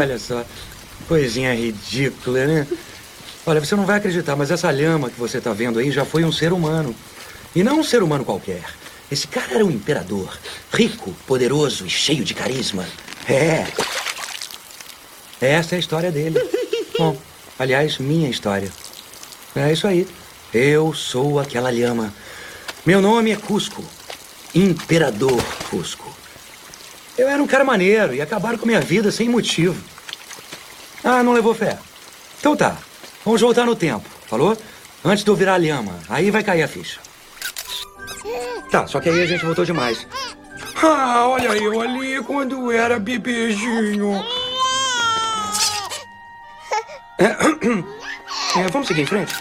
Olha só, coisinha ridícula, né? Olha, você não vai acreditar, mas essa lhama que você tá vendo aí já foi um ser humano. E não um ser humano qualquer. Esse cara era um imperador. Rico, poderoso e cheio de carisma. É. Essa é a história dele. Bom, aliás, minha história. É isso aí. Eu sou aquela lhama. Meu nome é Cusco. Imperador Cusco. Eu era um cara maneiro e acabaram com minha vida sem motivo. Ah, não levou fé? Então tá. Vamos voltar no tempo, falou? Antes de eu virar lhama. Aí vai cair a ficha. Tá, só que aí a gente voltou demais. Ah, olha eu ali quando era bebezinho. É, vamos seguir em frente?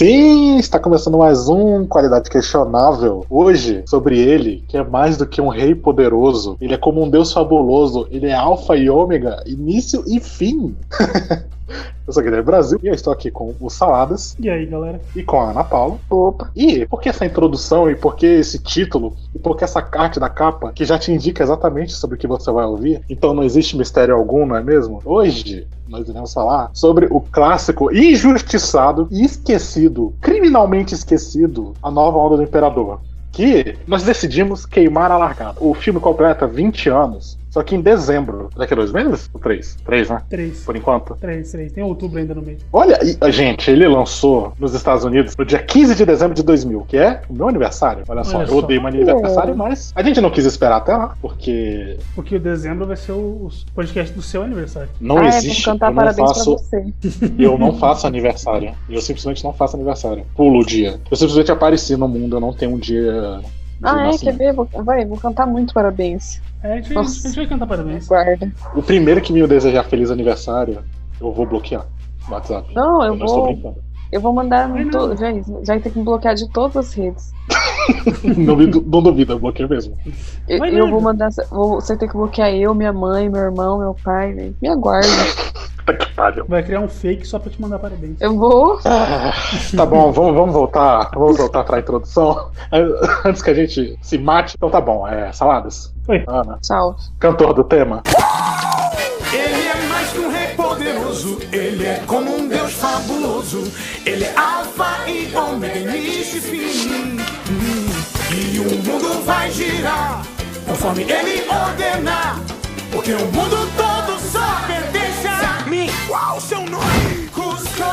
Sim, está começando mais um Qualidade Questionável. Hoje, sobre ele, que é mais do que um rei poderoso. Ele é como um deus fabuloso. Ele é alfa e ômega, início e fim. Eu sou o Guilherme Brasil e eu estou aqui com o Saladas E aí, galera? e com a Ana Paula. Opa. E por que essa introdução e por que esse título e por que essa arte da capa que já te indica exatamente sobre o que você vai ouvir? Então não existe mistério algum, não é mesmo? Hoje nós iremos falar sobre o clássico injustiçado e esquecido, criminalmente esquecido, A Nova Onda do Imperador. Que nós decidimos queimar a largada. O filme completa 20 anos, só que em dezembro. Daqui a dois meses? Ou três? Três, né? Três. Por enquanto. Três, três. Tem outubro ainda no meio. Olha, e, gente, ele lançou nos Estados Unidos no dia 15 de dezembro de 2000, que é o meu aniversário. Olha só, Olha eu só. odeio meu aniversário, mas a gente não quis esperar até lá, porque Porque o dezembro vai ser o, podcast do seu aniversário. não ah, é, existe. vamos cantar eu não parabéns faço, pra você. eu não faço aniversário. Eu simplesmente não faço aniversário. Pulo o dia. Eu simplesmente apareci no mundo, eu não tenho um dia. Ah, é, quer nascimento. ver? Vou, vai, vou cantar muito parabéns. É, a gente, a gente vai cantar parabéns. Guarda. O primeiro que me desejar feliz aniversário, eu vou bloquear no WhatsApp. Não, eu estou vou. Eu vou mandar Ai, to... já, já vai ter que me bloquear de todas as redes. não, não duvido, eu bloqueio mesmo. Eu, Vai eu vou mandar. vou- Você tem que bloquear eu, minha mãe, meu irmão, meu pai, velho. Me aguarda. Puta que pariu. Vai criar um fake só pra te mandar parabéns. Eu vou. Ah, tá bom, vamos, vamos voltar. Vamos voltar pra introdução. Antes que a gente se mate. Então tá bom, é saladas. Oi. Ana, Tchau. cantor do tema. Ele é mais que um rei poderoso, ele é como um deus fabuloso. Ele é alfa e ômega, início e fim. E o mundo vai girar conforme ele ordenar. Porque o mundo todo Qual o seu nome? Cusco.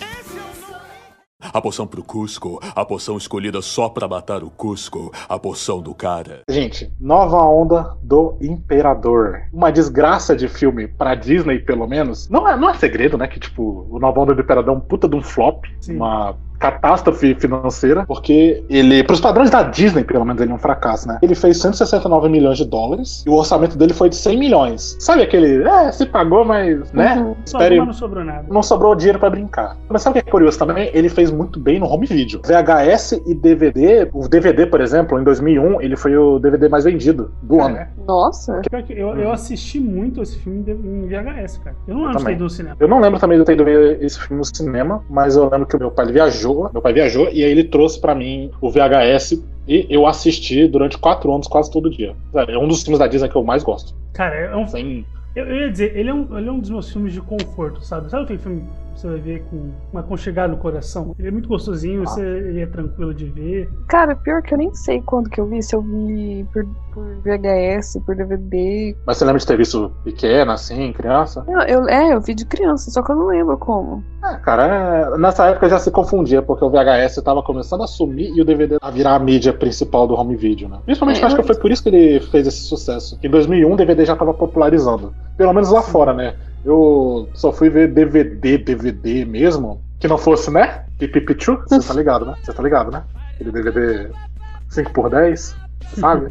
Esse é o nome. A poção pro Cusco, a poção escolhida só pra matar o Cusco, a poção do cara. Gente, nova onda do Imperador. Uma desgraça de filme pra Disney, pelo menos. Não é, não é segredo, né? Que, tipo, o Nova Onda do Imperador é um puta de um flop. Sim. Uma catástrofe financeira, porque ele, pros padrões da Disney, pelo menos, ele é um fracasso, né? Ele fez 169 milhões de dólares e o orçamento dele foi de 100 milhões. Sabe aquele, é, se pagou, mas, né? Uhum. Espere, não sobrou nada. não sobrou dinheiro pra brincar. Mas sabe o que é curioso também? Ele fez muito bem no home video. VHS e DVD, o DVD, por exemplo, em 2001, ele foi o DVD mais vendido do ano. Cara, Nossa. eu, eu assisti muito esse filme em VHS, cara. Eu não lembro de ter também. ido no cinema. Eu não lembro também de eu ter ido ver esse filme no cinema, mas eu lembro que o meu pai viajou, meu pai viajou e aí ele trouxe pra mim o VHS e eu assisti durante quatro anos quase todo dia. É um dos filmes da Disney que eu mais gosto. Cara, é um, Sem... eu, eu ia dizer, ele é, um, ele é um dos meus filmes de conforto, sabe? Sabe aquele filme você vai ver com um aconchegado no coração? Ele é muito gostosinho, Ah. você, ele é tranquilo de ver. Cara, pior que eu nem sei quando que eu vi. Se eu vi por, por VHS, por DVD. Mas você lembra de ter visto pequena, assim, criança? Não, eu, é, eu vi de criança, só que eu não lembro como. É, cara, é- nessa época já se confundia, porque o VHS tava começando a sumir e o DVD a virar a mídia principal do home video, né? Principalmente É, eu acho que foi por isso que ele fez esse sucesso. Em 2001 o DVD já tava popularizando. Pelo menos lá fora, né? Eu só fui ver DVD, DVD mesmo, que não fosse, né? Pipipichu, você tá ligado, né? Você tá ligado, né? Aquele DVD 5x10, sabe?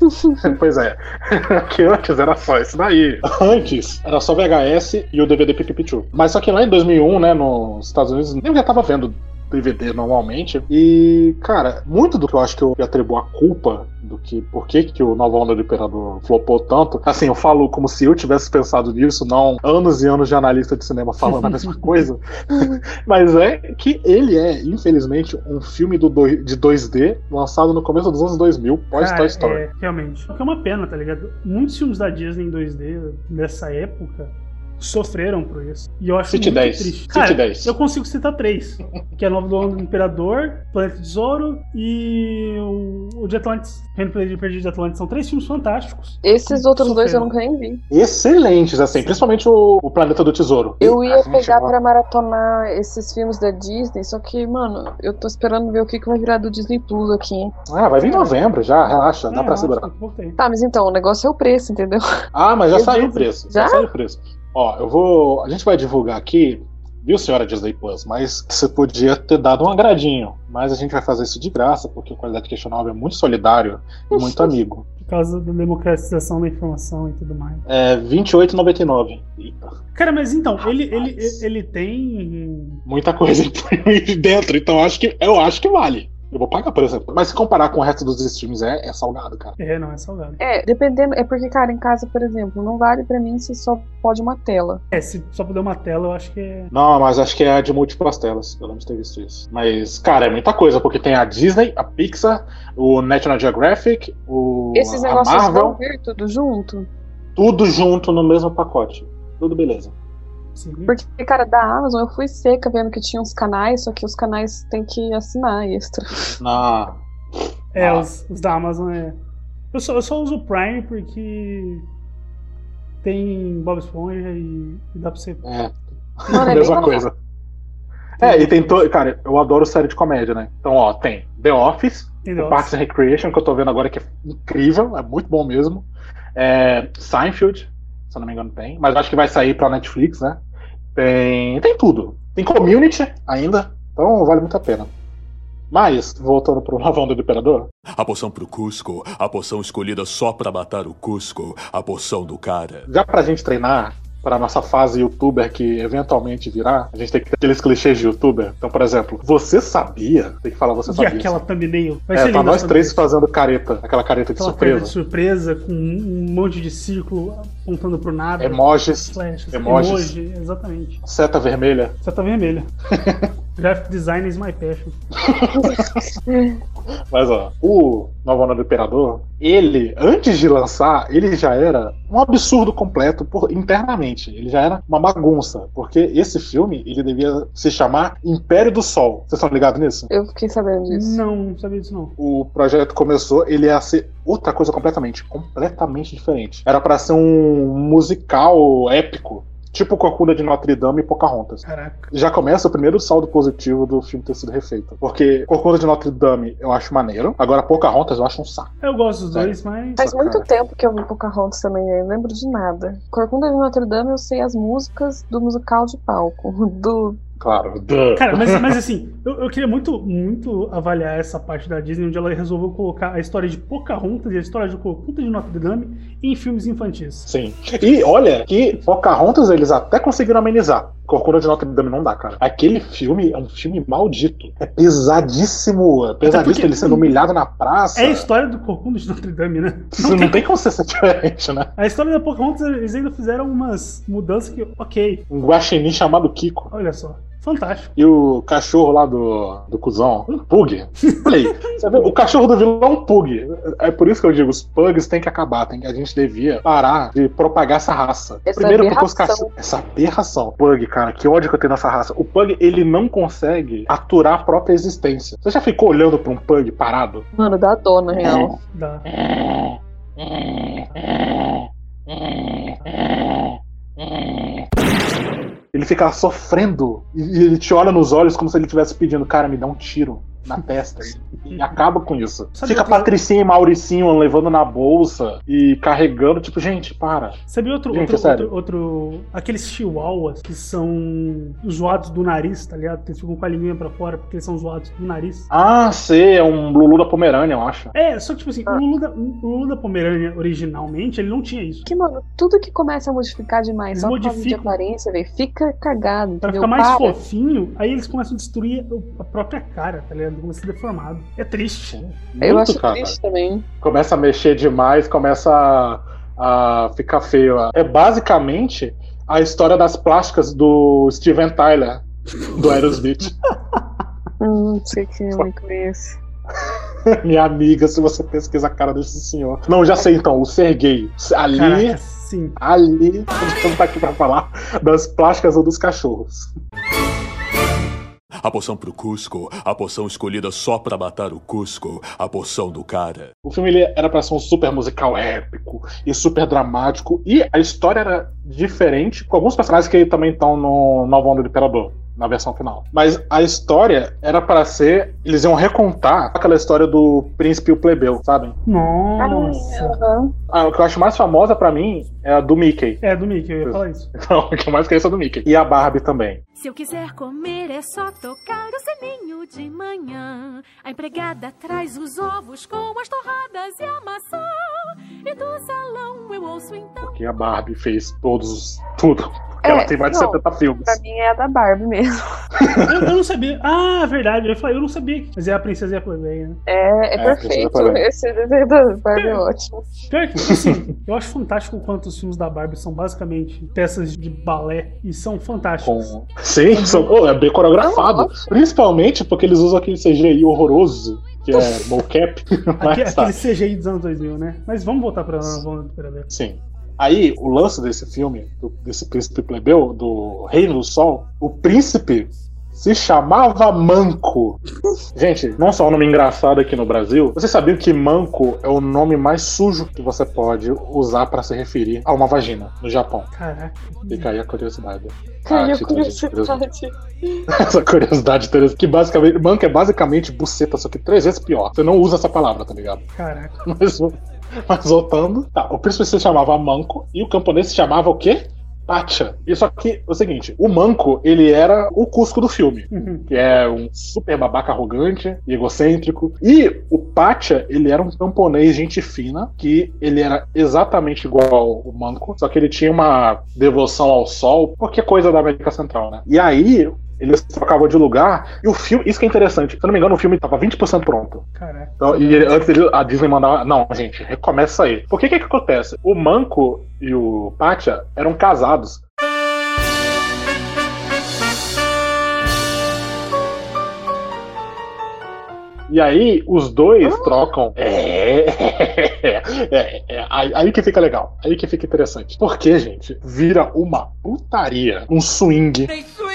pois é. que antes era só isso daí. Antes era só VHS e o DVD Pipipichu. Mas só que lá em 2001, né, nos Estados Unidos, nem já tava vendo DVD normalmente. E, cara, muito do que eu acho que eu atribuo a culpa do que por que, que o Nova Onda do Imperador flopou tanto. Assim, eu falo como se eu tivesse pensado nisso, não anos e anos de analista de cinema falando a mesma coisa. Mas é que ele é, infelizmente, um filme do de 2D lançado no começo dos anos 2000, pós Cara, Toy Story. É, realmente. O que é uma pena, tá ligado? Muitos filmes da Disney em 2D dessa época sofreram por isso. E eu acho Cite muito 10. triste. Cara, 10. eu consigo citar três. Que é Nova do Ano do Imperador, Planeta do Tesouro e o, o de Atlantis. Reino Perdido de Atlantis. São três filmes fantásticos. Esses outros dois eu Sofreram. nunca nem vi. Excelentes, assim, principalmente o, o Planeta do Tesouro. Eu ia A gente pegar vai- pra maratonar esses filmes da Disney, só que, mano, eu tô esperando ver o que, que vai virar do Disney Plus aqui. Ah, vai vir em novembro já, relaxa, dá É, pra eu segurar. Tá, mas então, o negócio é o preço, entendeu? Ah, mas já Eu saiu o preço. Já? saiu o preço. Ó, eu vou. A gente vai divulgar aqui, viu, senhora Disney Plus? Mas você podia ter dado um agradinho. Mas a gente vai fazer isso de graça, porque o Qualidade Questionável é muito solidário e muito amigo. Por causa da democratização da informação e tudo mais. É R$28,99. Eita, Cara, mas então, ele, ele, ele tem. muita coisa dentro, então acho que, eu acho que vale. Eu vou pagar, por exemplo. Mas se comparar com o resto dos streams, é, é salgado, cara. É, não, é salgado. É, dependendo. É porque, cara, em casa, por exemplo, não vale pra mim se só pode uma tela. É, se só puder uma tela, eu acho que é. Não, mas acho que é de múltiplas telas. Eu lembro de ter visto isso. Mas, cara, é muita coisa, porque tem a Disney, a Pixar, o National Geographic, o Esses a negócios Marvel, vão vir tudo junto? tudo junto no mesmo pacote. Tudo beleza. Sim. Porque, cara, da Amazon eu fui seca vendo que tinha uns canais, só que os canais tem que assinar extra. Na... É, Ah. os, os da Amazon é. Eu só, eu só uso o Prime porque tem Bob Esponja e, e dá pra você. É, Mano, é mesma coisa. É, e tem todo. Cara, eu adoro série de comédia, né? Então, ó, tem The Office, Entendeu? o Parks and Recreation, que eu tô vendo agora, que é incrível, é muito bom mesmo. É, Seinfeld, se eu não me engano, tem. Mas acho que vai sair pra Netflix, né? Tem. Tem tudo. Tem community ainda. Então vale muito a pena. Mas, voltando pro Lavão do Imperador, A poção pro Cusco, a poção escolhida só pra matar o Cusco, a poção do cara. já pra gente treinar para nossa fase youtuber que eventualmente virá, a gente tem que ter aqueles clichês de youtuber. Então, por exemplo, você sabia? Tem que falar você E sabia. aquela thumbnail. Vai É, ser tá nós três thumbnail. fazendo careta, aquela careta de Aquela coisa de surpresa. surpresa com um monte de círculo apontando pro nada. Emojis, Flashes, emojis. emoji, exatamente. seta vermelha. Tá vermelha. Graphic design is my passion. Mas ó, o Nova Onda do Imperador, ele, antes de lançar, ele já era um absurdo completo por, internamente. Ele já era uma bagunça. Porque esse filme, ele devia se chamar Império do Sol. Vocês estão ligados nisso? Eu fiquei sabendo disso. Não, não sabia disso não. o projeto começou, ele ia ser outra coisa completamente, completamente diferente. Era pra ser um musical épico, tipo Corcunda de Notre Dame e Pocahontas. Caraca. Já começa o primeiro saldo positivo do filme ter sido refeito. Porque Corcunda de Notre Dame eu acho maneiro, agora Pocahontas eu acho um saco. Eu gosto dos Sério? dois, mas. Faz muito tempo que eu vi Pocahontas também, eu não lembro de nada. Corcunda de Notre Dame eu sei as músicas do musical de palco. Do. Claro. duh. Cara, mas, mas assim, eu, eu queria muito, muito avaliar essa parte da Disney, onde ela resolveu colocar a história de Pocahontas e a história de Corcunda de Notre Dame em filmes infantis. Sim. E olha que Pocahontas eles até conseguiram amenizar. Corcunda de Notre Dame não dá, cara. Aquele filme é um filme maldito. É pesadíssimo. É pesadíssimo porque- ele sendo humilhado na praça. É a história do Corcunda de Notre Dame, né? Isso não tem como ser diferente, né? A história da Pocahontas, eles ainda fizeram umas mudanças que, ok, Um guaxinim chamado Kiko. olha só, fantástico. E o cachorro lá do, do cuzão, um pug. Falei, você vê, o cachorro do vilão é um pug. É por isso que eu digo, os pugs têm que acabar. Tem, que- a gente devia parar de propagar essa raça. Essa Primeiro porque os aberração. cachorros... Essa aberração. Pug, cara, que ódio que eu tenho nessa raça. O pug, ele não consegue aturar a própria existência. Você já ficou olhando pra um pug parado? Mano, dá dó, na real. Dá. Ele fica sofrendo e ele te olha nos olhos como se ele estivesse pedindo, cara, me dá um tiro na testa. E acaba com isso. Sabe Fica outro- Patricinha e Mauricinho levando na bolsa e carregando, tipo, gente, para. Sabia outro, Gente, outro, é sério. outro, outro- Aqueles chihuahuas que são zoados do nariz, tá ligado? Que eles ficam com a linguinha pra fora porque eles são zoados do nariz. Ah, sei, é um Lulu da Pomerânia, eu acho. É, só que, tipo assim, Ah. o Lulu, da, o Lulu da Pomerânia, originalmente, ele não tinha isso. Que, mano, tudo que começa a modificar demais Eles só de aparência, velho, fica cagado, Pra entendeu? ficar mais Para. fofinho, aí eles começam a destruir a própria cara, tá ligado? Começa a ser deformado. É triste. Eu Muito, acho cara. triste também. Começa a mexer demais, começa a, a ficar feio. É basicamente a história das plásticas do Steven Tyler, do Aerosmith. Hum, não sei quem eu me conheço. Minha amiga, se você pesquisa a cara desse senhor. Não, já sei então, o Sergei. Ali, Caraca, sim. ali, estamos tá aqui pra falar das plásticas ou dos cachorros. A poção pro Cusco, a poção escolhida só pra matar o Cusco, a poção do cara. O filme ele era pra ser um super musical épico e super dramático. E a história era diferente, com alguns personagens que também estão no Nova Onda do Imperador, na versão final. Mas a história era pra ser. Eles iam recontar aquela história do príncipe e o plebeu, sabem? Nossa. Ah, o que eu acho mais famosa pra mim é a do Mickey. É, do Mickey, eu ia falar isso. Então, o que eu mais conheço é a do Mickey. E a Barbie também. Se eu quiser comer é só tocar o sininho de manhã. A empregada traz os ovos com as torradas e a maçã. E do salão eu ouço então. Porque a Barbie fez todos. tudo. É, Ela tem mais de não, 70 filmes. Pra mim é a da Barbie mesmo. Eu, eu não sabia. Ah, verdade. Eu falar, eu não sabia. Mas é a princesa e a plebeia, né? É, é, É, perfeito. Esse desenho da Barbie é ótimo. Pior que, assim, eu acho fantástico o quanto os filmes da Barbie são basicamente peças de balé e são fantásticos. Com... Sim, são... oh, é bem coreografado. Principalmente porque eles usam aquele CGI horroroso, que é mocap. Aque- Mas tá. aquele CGI dos anos 2000, né? Mas vamos voltar pra Imperador. Sim. Aí, o lance desse filme, do- desse príncipe plebeu, do Reino do Sol, o príncipe se chamava Manco. Gente, não só um nome engraçado aqui no Brasil, vocês sabiam que Manco é o nome mais sujo que você pode usar pra se referir a uma vagina no Japão? Caraca. Fica aí a curiosidade. Caiu Ah, a de curiosidade. Essa curiosidade, Tereza, que basicamente, manco é basicamente buceta, só que três vezes pior. Você não usa essa palavra, tá ligado? Caraca. Mas, mas voltando, tá, o príncipe se chamava Manco e o camponês se chamava o quê? Pacha. E só que, é o seguinte, o Manco, ele era o Cusco do filme. Uhum. Que é um super babaca arrogante e egocêntrico. E o Pacha, ele era um camponês gente fina, que ele era exatamente igual o Manco, só que ele tinha uma devoção ao sol, qualquer coisa da América Central, né? E aí, eles trocavam de lugar, e o filme, isso que é interessante, se eu não me engano, o filme tava 20% pronto. Caraca. Então, e ele- antes ele- a Disney mandava. Não, gente, recomeça aí. Por que que, que acontece? O Manco e o Pacha eram casados. E aí, os dois trocam. É, é, é, é, aí, aí que fica legal. Aí que fica interessante. Porque, gente, vira uma putaria, um swing. Tem swing,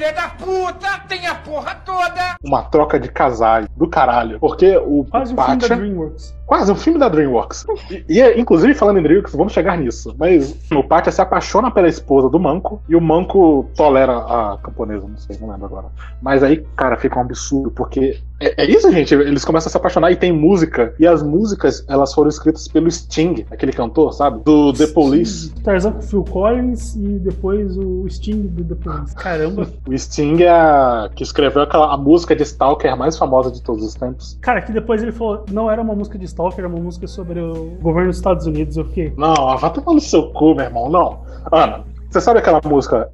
filha da puta, tem a porra toda. Uma troca de casais do caralho. Porque o Quase um filme da Pacha. DreamWorks. Quase um filme da DreamWorks. E, e, inclusive, falando em DreamWorks, vamos chegar nisso. Mas o Pátia se apaixona pela esposa do Manco e o Manco tolera a camponesa, não sei, não lembro agora. Mas aí, cara, fica um absurdo, porque é, é isso, gente. Eles começam a se apaixonar e tem música. E as músicas, elas foram escritas pelo Sting, aquele cantor, sabe? Do The Police. Tarzan com Phil Collins e depois o Sting do The Police. Caramba. O Sting é a, que escreveu aquela, a música de Stalker mais famosa de todos os tempos. Cara, que depois ele falou, não era uma música de Stalker, era uma música sobre o governo dos Estados Unidos. Eu fiquei, Não, vai tomar no seu cu, meu irmão. Não. Ana, você sabe aquela música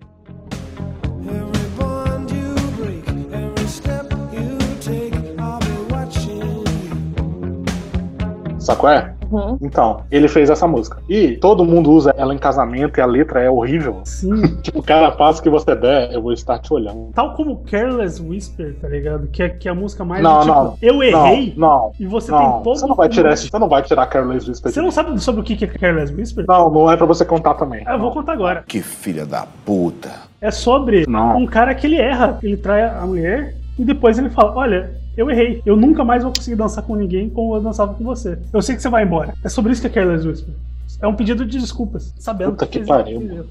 qual é? Uhum. Então, ele fez essa música. E todo mundo usa ela em casamento e a letra é horrível. sim. Tipo, cada passo que você der, eu vou estar te olhando. Tal como Careless Whisper, tá ligado? Que é, que é a música mais Não, do tipo, não. eu errei Não, não. e você não. tem todo você não vai tirar esse, Você não vai tirar Careless Whisper. Você não sabe sobre o que é Careless Whisper? Não, não é pra você contar também. Ah, eu vou contar agora. Que filha da puta. É sobre Não. um cara que ele erra. Ele trai a mulher e depois ele fala: Olha, eu errei. Eu nunca mais vou conseguir dançar com ninguém como eu dançava com você. Eu sei que você vai embora. É sobre isso que é Careless Whisper. É um pedido de desculpas, sabendo Puta que fez- pariu.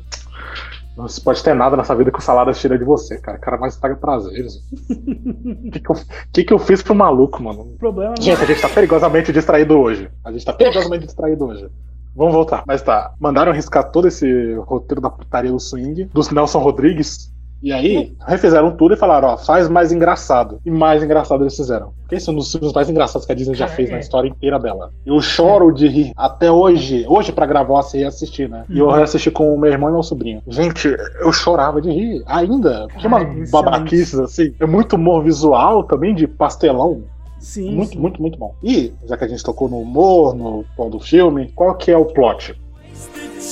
Não se pode ter nada nessa vida que o salário tira de você, cara. O cara mais estraga prazeres. O que, que, eu, que, que eu fiz pro maluco, mano? O problema não Gente, a gente tá perigosamente distraído hoje. A gente tá perigosamente distraído hoje. Vamos voltar. Mas tá, mandaram arriscar todo esse roteiro da putaria do swing, dos Nelson Rodrigues. E aí, refizeram tudo e falaram, ó, faz mais engraçado. E mais engraçado eles fizeram. Porque esse é um dos filmes mais engraçados que a Disney já Cara, fez é. na história inteira dela. Eu choro de rir até hoje. Hoje, pra gravar, você ia assistir, né? E eu Uhum. reassisti com o meu irmão e meu sobrinho. Gente, eu chorava de rir. Ainda. Tinha Cara, umas excelente. babaquices assim. É muito humor visual também, de pastelão. Sim, Muito, sim. muito, muito bom. E, já que a gente tocou no humor, no tom do filme, qual que é o plot?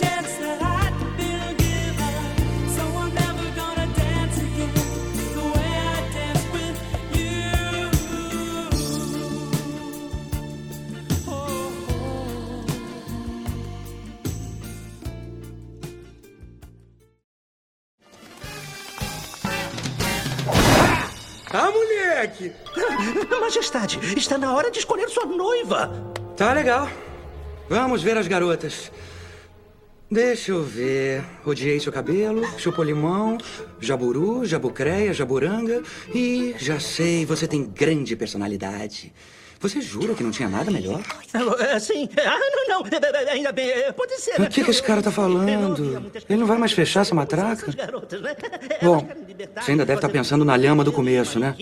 Ah, moleque! Majestade, está na hora de escolher sua noiva. Tá legal. Vamos ver as garotas. Deixa eu ver. Odiei seu cabelo, chupou limão, jaburu, jabucreia, jaburanga e já sei, você tem grande personalidade. Você jura que não tinha nada melhor? Ah, Sim. Ah, não, não. Eh, Ainda bem. Pode ser. O que, que esse cara tá falando? Ele não vai mais fechar essa matraca? Né? Bom, você ainda deve estar pensando na lhama do começo, né?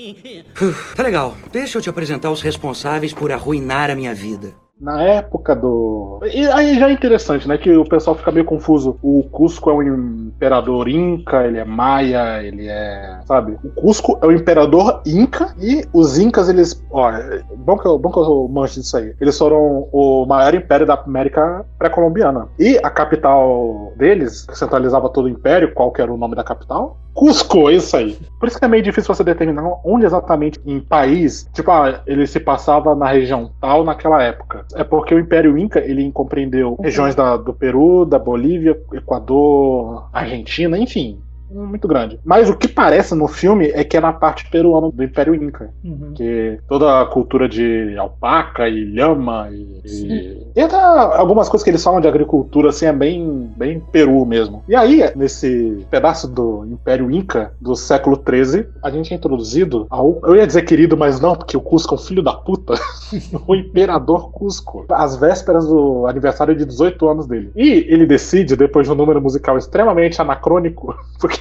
Tá legal. Deixa eu te apresentar os responsáveis por arruinar a minha vida. Na época do. E aí já é interessante, né? Que o pessoal fica meio confuso. O Cusco é um imperador inca, ele é maia, ele é. Sabe? O Cusco é o imperador inca e os incas, eles. Ó, bom que eu, bom que eu manjo disso aí. Eles foram o maior império da América pré-colombiana. E a capital deles, que centralizava todo o império, qual que era o nome da capital? Cusco, é isso aí. Por isso que é meio difícil você determinar onde exatamente em país, tipo, ah, ele se passava na região tal naquela época. É porque o Império Inca, ele compreendeu regiões da- do Peru, da Bolívia, Equador, Argentina, enfim, muito grande. Mas o que parece no filme é que é na parte peruana do Império Inca. Uhum. Que toda a cultura de alpaca e lhama e, e, e até algumas coisas que eles falam de agricultura assim é bem, bem Peru mesmo. E aí, nesse pedaço do Império Inca do século XIII, a gente é introduzido ao. Eu ia dizer querido, mas não, porque o Cusco é um filho da puta. o Imperador Cusco. Às vésperas do aniversário de 18 anos dele. E ele decide, depois de um número musical extremamente anacrônico, porque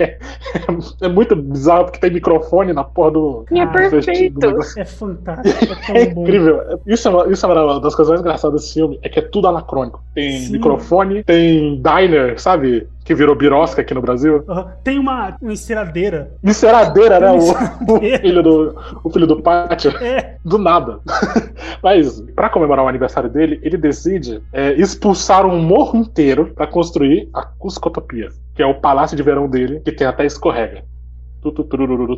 é muito bizarro, porque tem microfone na porra do. E é do do perfeito. negócio. É fantástico. É É incrível. Isso é, uma, isso é uma das coisas mais engraçadas desse filme, é que é tudo anacrônico. Tem Sim. microfone, tem diner, sabe? Que virou birosca aqui no Brasil. Aham. Tem uma, uma enceradeira. Enceradeira, né? O, o filho do, o filho do pátio. É. Do nada. Mas, pra comemorar o aniversário dele, ele decide é, expulsar um morro inteiro pra construir a Cuscotopia, que é o palácio de verão dele, que tem até escorrega. Tututurururu,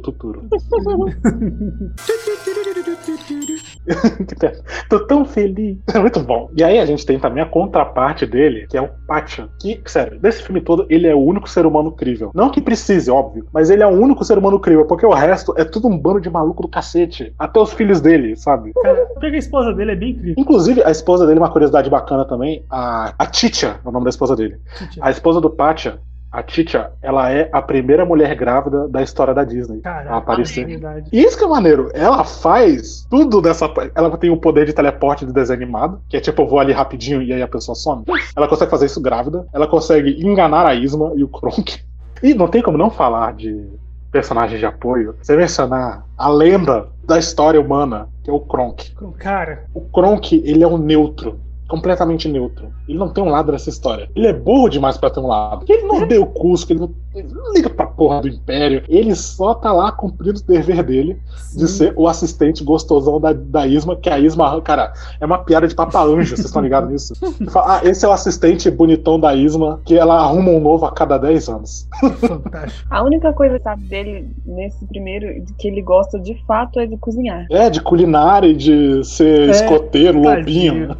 tem- Tô tão feliz. É muito bom. E aí a gente tem também a contraparte dele, que é o Pacha. Que, sério, desse filme todo, ele é o único ser humano crível. Não que precise, óbvio, mas ele é o único ser humano crível, porque o resto é tudo um bando de maluco do cacete. Até os filhos dele, sabe? Cara, porque a esposa dele é bem incrível. Inclusive, a esposa dele, uma curiosidade bacana também, a, a Titia, é o nome da esposa dele. A esposa do Pacha, a Titia, ela é a primeira mulher grávida da história da Disney. a Caraca, aparecer. é. E isso que é maneiro, ela faz tudo dessa. Ela tem o poder de teleporte de desenho animado, que é tipo, eu vou ali rapidinho e aí a pessoa some. Ela consegue fazer isso grávida, ela consegue enganar a Isma e o Kronk. E não tem como não falar de personagem de apoio, você mencionar a lenda da história humana, que é o Kronk. Cara, O Kronk, ele é um neutro. Completamente neutro. Ele não tem um lado nessa história. Ele é burro demais pra ter um lado. Ele não odeia o Cusco, ele não, ele não liga pra porra do Império. Ele só tá lá cumprindo o dever dele de ser o assistente gostosão da, da Isma, que a Isma, cara, é uma piada de papa anjo, vocês estão ligados nisso? Fala, ah, esse é o assistente bonitão da Isma, que ela arruma um novo a cada 10 anos. fantástico. A única coisa que sabe dele nesse primeiro de que ele gosta de fato é de cozinhar. É, de culinária e de ser É, escoteiro, tadinho. lobinho.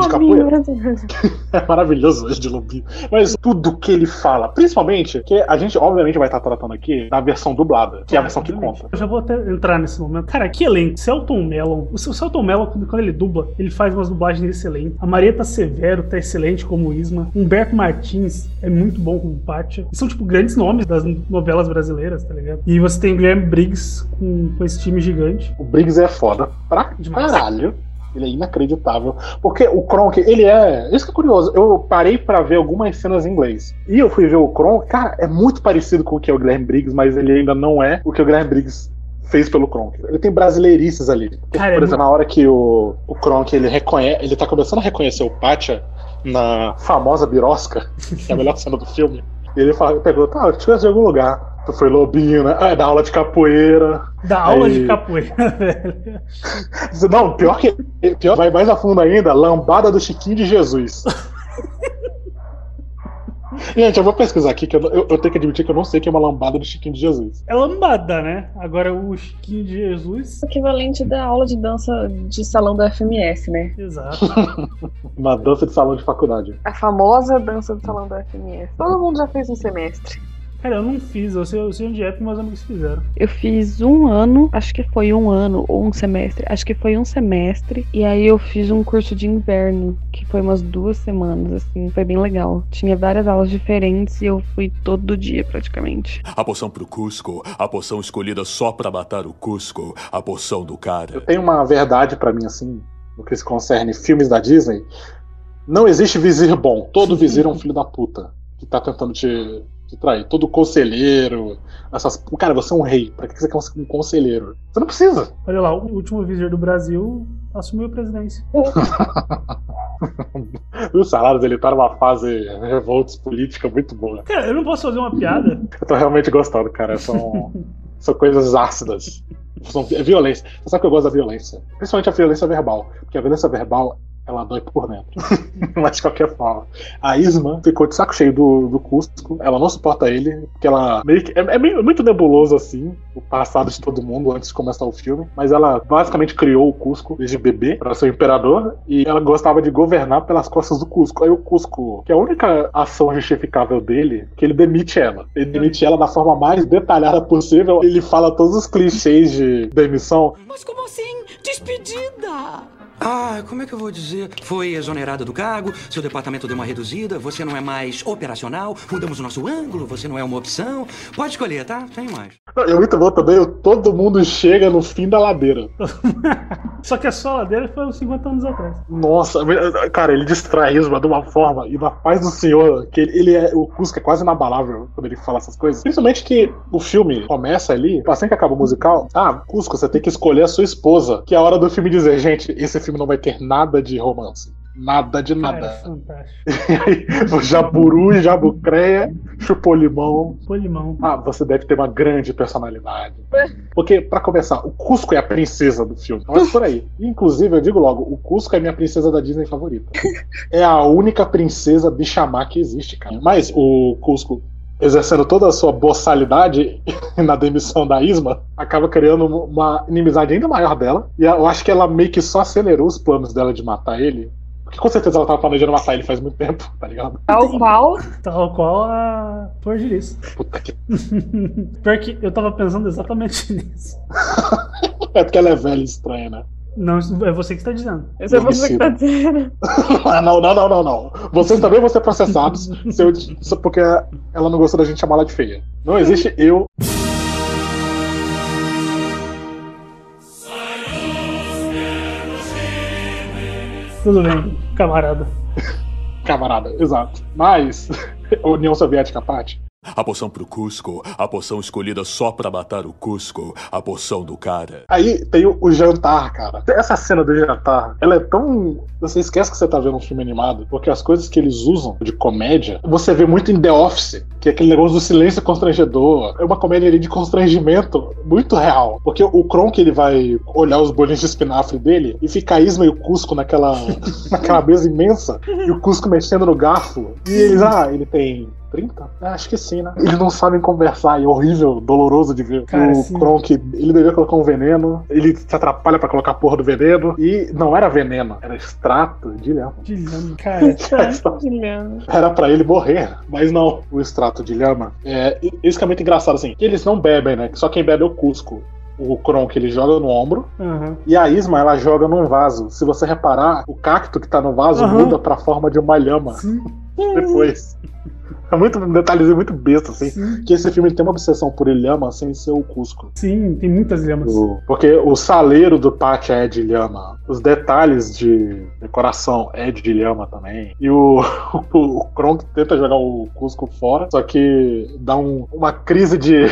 De capoeira. É maravilhoso esse de lobinho. Mas tudo que ele fala, principalmente, que a gente obviamente vai estar tratando aqui da versão dublada, que é a versão que conta. Eu já vou até entrar nesse momento. Cara, que elenco. Celton Mello. O Celton Mello, quando ele dubla, ele faz umas dublagens excelentes. A Marieta Severo tá excelente como Isma. Humberto Martins é muito bom como Pátia. São, tipo, grandes nomes das novelas brasileiras, tá ligado? E você tem o Guilherme Briggs com, com esse time gigante. O Briggs é foda pra Demais. caralho. Ele é inacreditável. Porque o Kronk, ele é. Isso que é curioso. Eu parei pra ver algumas cenas em inglês. E eu fui ver o Kronk. Cara, é muito parecido com o que é o Guilherme Briggs, mas ele ainda não é o que o Guilherme Briggs fez pelo Kronk. Ele tem brasileirices ali. Porque, Cara, é por exemplo, na hora que o, o Kronk ele reconhece. Ele tá começando a reconhecer o Pátia na famosa birosca, que é a melhor cena do filme. E ele fala, pegou, tá, eu te conheço de algum lugar. Tu foi lobinho, né? Ah, é da aula de capoeira. Da aula Aí- de capoeira, velho. Não, pior que. Pior, vai mais a fundo ainda, lambada do Chiquinho de Jesus. Gente, eu vou pesquisar aqui, que eu, eu- eu tenho que admitir que eu não sei o que é uma lambada do Chiquinho de Jesus. É lambada, né? Agora o Chiquinho de Jesus. O equivalente da aula de dança de salão da FMS, né? Exato. Uma dança de salão de faculdade. A famosa dança do salão da FMS. Todo mundo já fez um semestre. Cara, eu não fiz, eu sei, eu sei onde é porque meus amigos fizeram. Eu fiz um ano, acho que foi um ano ou um semestre, acho que foi um semestre, e aí eu fiz um curso de inverno, que foi umas duas semanas, assim, foi bem legal. Tinha várias aulas diferentes e eu fui todo dia praticamente. A poção pro Cusco, a poção escolhida só pra matar o Cusco, a poção do cara. Tem uma verdade pra mim, assim, no que se concerne filmes da Disney. Não existe vizir bom. Todo vizir é um filho da puta. Que tá tentando te, te trair. Todo conselheiro. Essas... Cara, você é um rei. Pra que você quer um conselheiro? Você não precisa. Olha lá, o último vizir do Brasil assumiu a presidência. O salário dele tá numa fase revoltos política muito boa. Cara, eu não posso fazer uma piada. Eu tô realmente gostando, cara. São, são coisas ácidas. São, é violência. Você sabe que eu gosto da violência. Principalmente a violência verbal. Porque a violência verbal, ela dói por dentro. Mas de qualquer forma. A Isma ficou de saco cheio do, do Cusco. Ela não suporta ele. Porque ela meio que. É, é meio- muito nebuloso, assim, o passado de todo mundo antes de começar o filme. Mas ela basicamente criou o Cusco desde bebê para ser o imperador. E ela gostava de governar pelas costas do Cusco. Aí o Cusco, que é a única ação justificável dele, que ele demite ela. Ele demite ela da forma mais detalhada possível. Ele fala todos os clichês de demissão. Mas como assim? Despedida! Ah, como é que eu vou dizer? Foi exonerado do cargo, seu departamento deu uma reduzida, você não é mais operacional, mudamos o nosso ângulo, você não é uma opção. Pode escolher, tá? Tem mais. É muito bom também, todo mundo chega no fim da ladeira. Só que a sola dele foi uns 50 anos atrás. Nossa, cara, ele distrai Isma de uma forma e na paz do senhor, que ele, ele é. O Cusco é quase inabalável quando ele fala essas coisas. Principalmente que o filme começa ali, assim que acaba o musical, ah, Cusco, você tem que escolher a sua esposa. Que é a hora do filme dizer, gente, esse filme não vai ter nada de romance. Nada de Cara, é nada. fantástico. O Jaburu e Jabucreia chupou limão. Pô, limão. Ah, você deve ter uma grande personalidade. Porque, pra começar, o Cusco é a princesa do filme. Não é por aí. Inclusive, eu digo logo, o Cusco é minha princesa da Disney favorita. É a única princesa bichamá que existe, cara. Mas o Cusco, exercendo toda a sua boçalidade na demissão da Isma, acaba criando uma inimizade ainda maior dela. E eu acho que ela meio que só acelerou os planos dela de matar ele. Porque com certeza ela tava planejando matar ele faz muito tempo, tá ligado? Tal qual. Tal qual a Flor de Lis. Puta que. Pior que eu tava pensando exatamente nisso. É porque ela é velha e estranha, né? Não, é você que está dizendo. É você que tá dizendo. Ah, não, não, não, não, não. Vocês também vão ser processados se eu- se- porque ela não gostou da gente chamar ela de feia. Não existe eu. Tudo bem, camarada. Camarada, exato. Mas, União Soviética à parte, A poção pro Cusco, a poção escolhida só pra matar o Cusco, a poção do cara. Aí tem o, o jantar, cara. Essa cena do jantar, ela é tão. Você esquece que você tá vendo um filme animado, porque as coisas que eles usam de comédia, você vê muito em The Office, que é aquele negócio do silêncio constrangedor. É uma comédia ali de constrangimento muito real. Porque o Kronk ele vai olhar os bolinhos de espinafre dele e fica a Isma e o Cusco naquela, naquela mesa imensa, e o Cusco mexendo no garfo. E eles, ah, ele tem 30? É, acho que sim, né? Eles não sabem conversar é horrível, doloroso de ver. Cara, o sim. Kronk, ele devia colocar um veneno, ele se atrapalha pra colocar a porra do veneno, e não era veneno, era extrato de lhama. De lhama, cara. Era pra ele morrer, mas não. O extrato de lhama é. Isso que é muito engraçado, assim. Que eles não bebem, né? Só quem bebe é o Cusco. O Kronk ele joga no ombro Aham. e a Isma ela joga num vaso. Se você reparar, o cacto que tá no vaso Aham. muda pra forma de uma lhama depois. É muito um detalhezinho muito besta, assim. Sim. Que esse filme tem uma obsessão por lhama sem ser o Cusco. Sim, tem muitas lhamas. O- Porque o saleiro do pátio é de lhama. Os detalhes de decoração é de lhama também. E o, o, o Kronk tenta jogar o Cusco fora, só que dá um- uma crise de.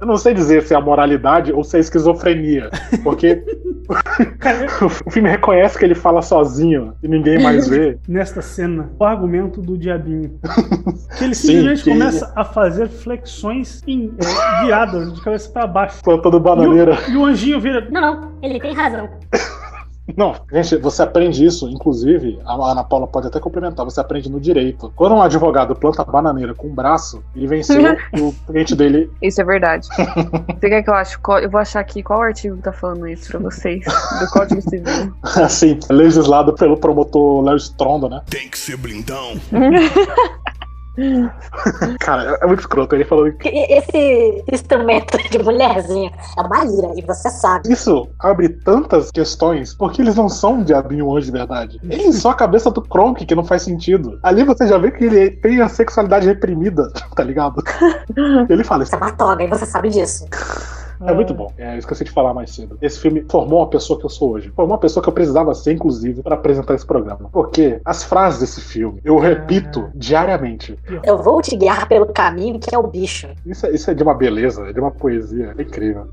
Eu não sei dizer se é a moralidade ou se é esquizofrenia. Porque o filme reconhece que ele fala sozinho e ninguém mais vê. Nesta cena, o argumento do diabinho. Que ele Sim, simplesmente que- começa a fazer flexões em, é, guiadas, de cabeça pra baixo. Plantando E bananeira. o, e o anjinho vira. Não, não, ele tem razão. Não, gente, você aprende isso, inclusive, a Ana Paula pode até complementar, você aprende no direito. Quando um advogado planta bananeira com um braço, ele venceu o cliente dele. Isso é verdade. Você quer que eu ache? qual- Eu vou achar aqui qual artigo que tá falando isso pra vocês. Do Código Civil. Assim, legislado pelo promotor Léo Stronda, né? Tem que ser blindão. Cara, é muito escroto. Ele falou que Esse instrumento de mulherzinha é uma ira, e você sabe. isso abre tantas questões, porque eles não são um diabinho anjo de verdade. Eles são a cabeça do Kronk, que não faz sentido. Ali você já vê que ele tem a sexualidade reprimida, tá ligado? Ele fala isso. Você é uma toga, e você sabe disso. É muito bom. É, eu esqueci de falar mais cedo. Esse filme formou a pessoa que eu sou hoje. Formou uma pessoa que eu precisava ser, inclusive, pra apresentar esse programa. Porque as frases desse filme eu repito diariamente. Eu vou te guiar pelo caminho que é o bicho. Isso é, isso é de uma beleza, é de uma poesia. É incrível.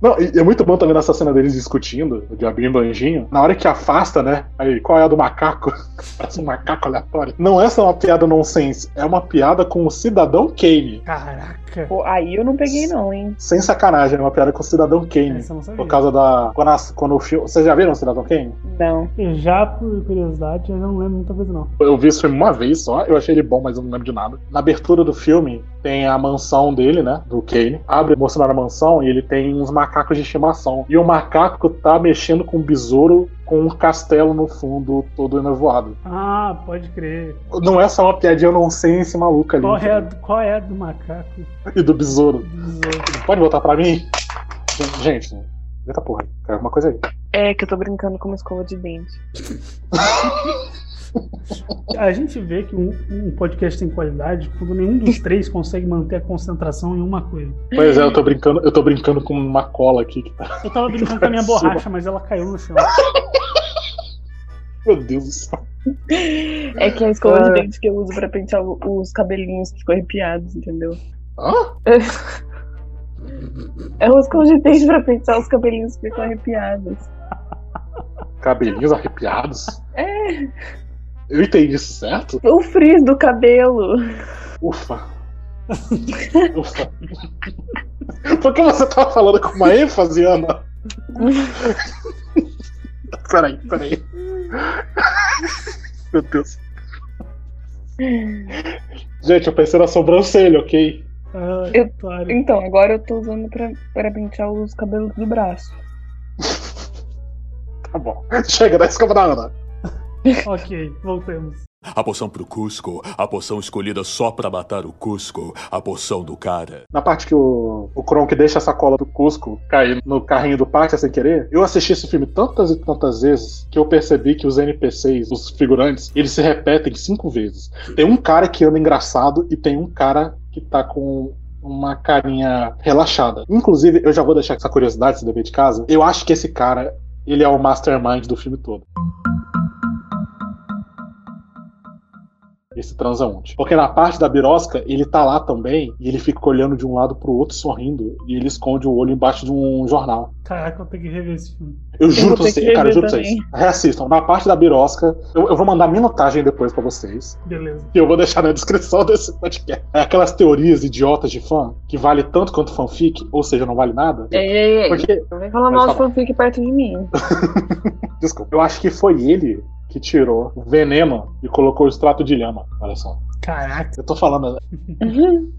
Não, e é muito bom também nessa cena deles discutindo, o diabinho do anjinho. Na hora que afasta, né? Aí, qual é a do macaco? Parece um macaco aleatório. Não é só uma piada nonsense, é uma piada com o cidadão Kane. Caraca. Pô, aí eu não peguei, não, hein? Sem sacanagem, é uma piada com o cidadão Kane. Essa eu não sabia. Por causa da. Quando, a- quando o filme. Vocês já viram o cidadão Kane? Não. Já por curiosidade, eu não lembro muita coisa, não. Eu vi esse filme uma vez só, eu achei ele bom, mas eu não lembro de nada. Na abertura do filme, tem a mansão dele, né? Do Kane. Abre mostrando a mansão e ele tem uns macacos de estimação. E o macaco tá mexendo com um besouro com um castelo no fundo, todo enevoado. Ah, pode crer. Não é só uma piadinha nonsense maluca ali. Qual é, a, qual é a do macaco? E do besouro. Pode voltar pra mim? Gente, eita porra, quero alguma coisa aí. É que eu tô brincando com uma escova de dente. A gente vê que um, um podcast tem qualidade quando nenhum dos três consegue manter a concentração em uma coisa. Pois é, eu tô brincando, eu tô brincando com uma cola aqui que tá. Eu tava brincando com a minha borracha, mas ela caiu no chão. Meu Deus do céu. É que é a escova Ah. de dente que eu uso pra pentear os cabelinhos que ficam arrepiados, entendeu? Hã? É de dente pra pentear os cabelinhos que ficam arrepiados. Cabelinhos arrepiados? É, Eu entendi isso certo? o frizz do cabelo. Ufa. Ufa. Por que você tava falando com uma ênfase, Ana? peraí, peraí. Meu Deus. Gente, eu pensei na sobrancelha, ok? Ai, Eu- otário. Então, agora eu tô usando pra, pra pentear os cabelos do braço. Tá bom. Chega da escova da Ana. Ok, voltemos. A poção pro Cusco, a poção escolhida só pra matar o Cusco, a poção do cara. Na parte que o, o Kronk deixa a sacola do Cusco cair no carrinho do pátio sem querer, eu assisti esse filme tantas e tantas vezes que eu percebi que os NPCs, os figurantes, eles se repetem cinco vezes. Tem um cara que anda engraçado e tem um cara que tá com uma carinha relaxada. Inclusive, eu já vou deixar essa curiosidade, esse dever de casa. Eu acho que esse cara, ele é o mastermind do filme todo. Esse transeunte. Porque na parte da birosca, ele tá lá também e ele fica olhando de um lado pro outro sorrindo e ele esconde o olho embaixo de um jornal. Caraca, eu tenho que rever esse filme. Eu juro pra vocês, que cara, eu juro pra vocês. Reassistam. Na parte da birosca, eu, eu vou mandar minutagem depois pra vocês. Beleza. E eu vou deixar na descrição desse podcast. É aquelas teorias idiotas de fã que vale tanto quanto fanfic, ou seja, não vale nada. Ei, ei, ei. Porque, Não vem falar mal de fanfic perto de mim. desculpa, eu acho que foi ele que tirou o veneno e colocou o extrato de lhama. Olha só. Caraca. Eu tô falando.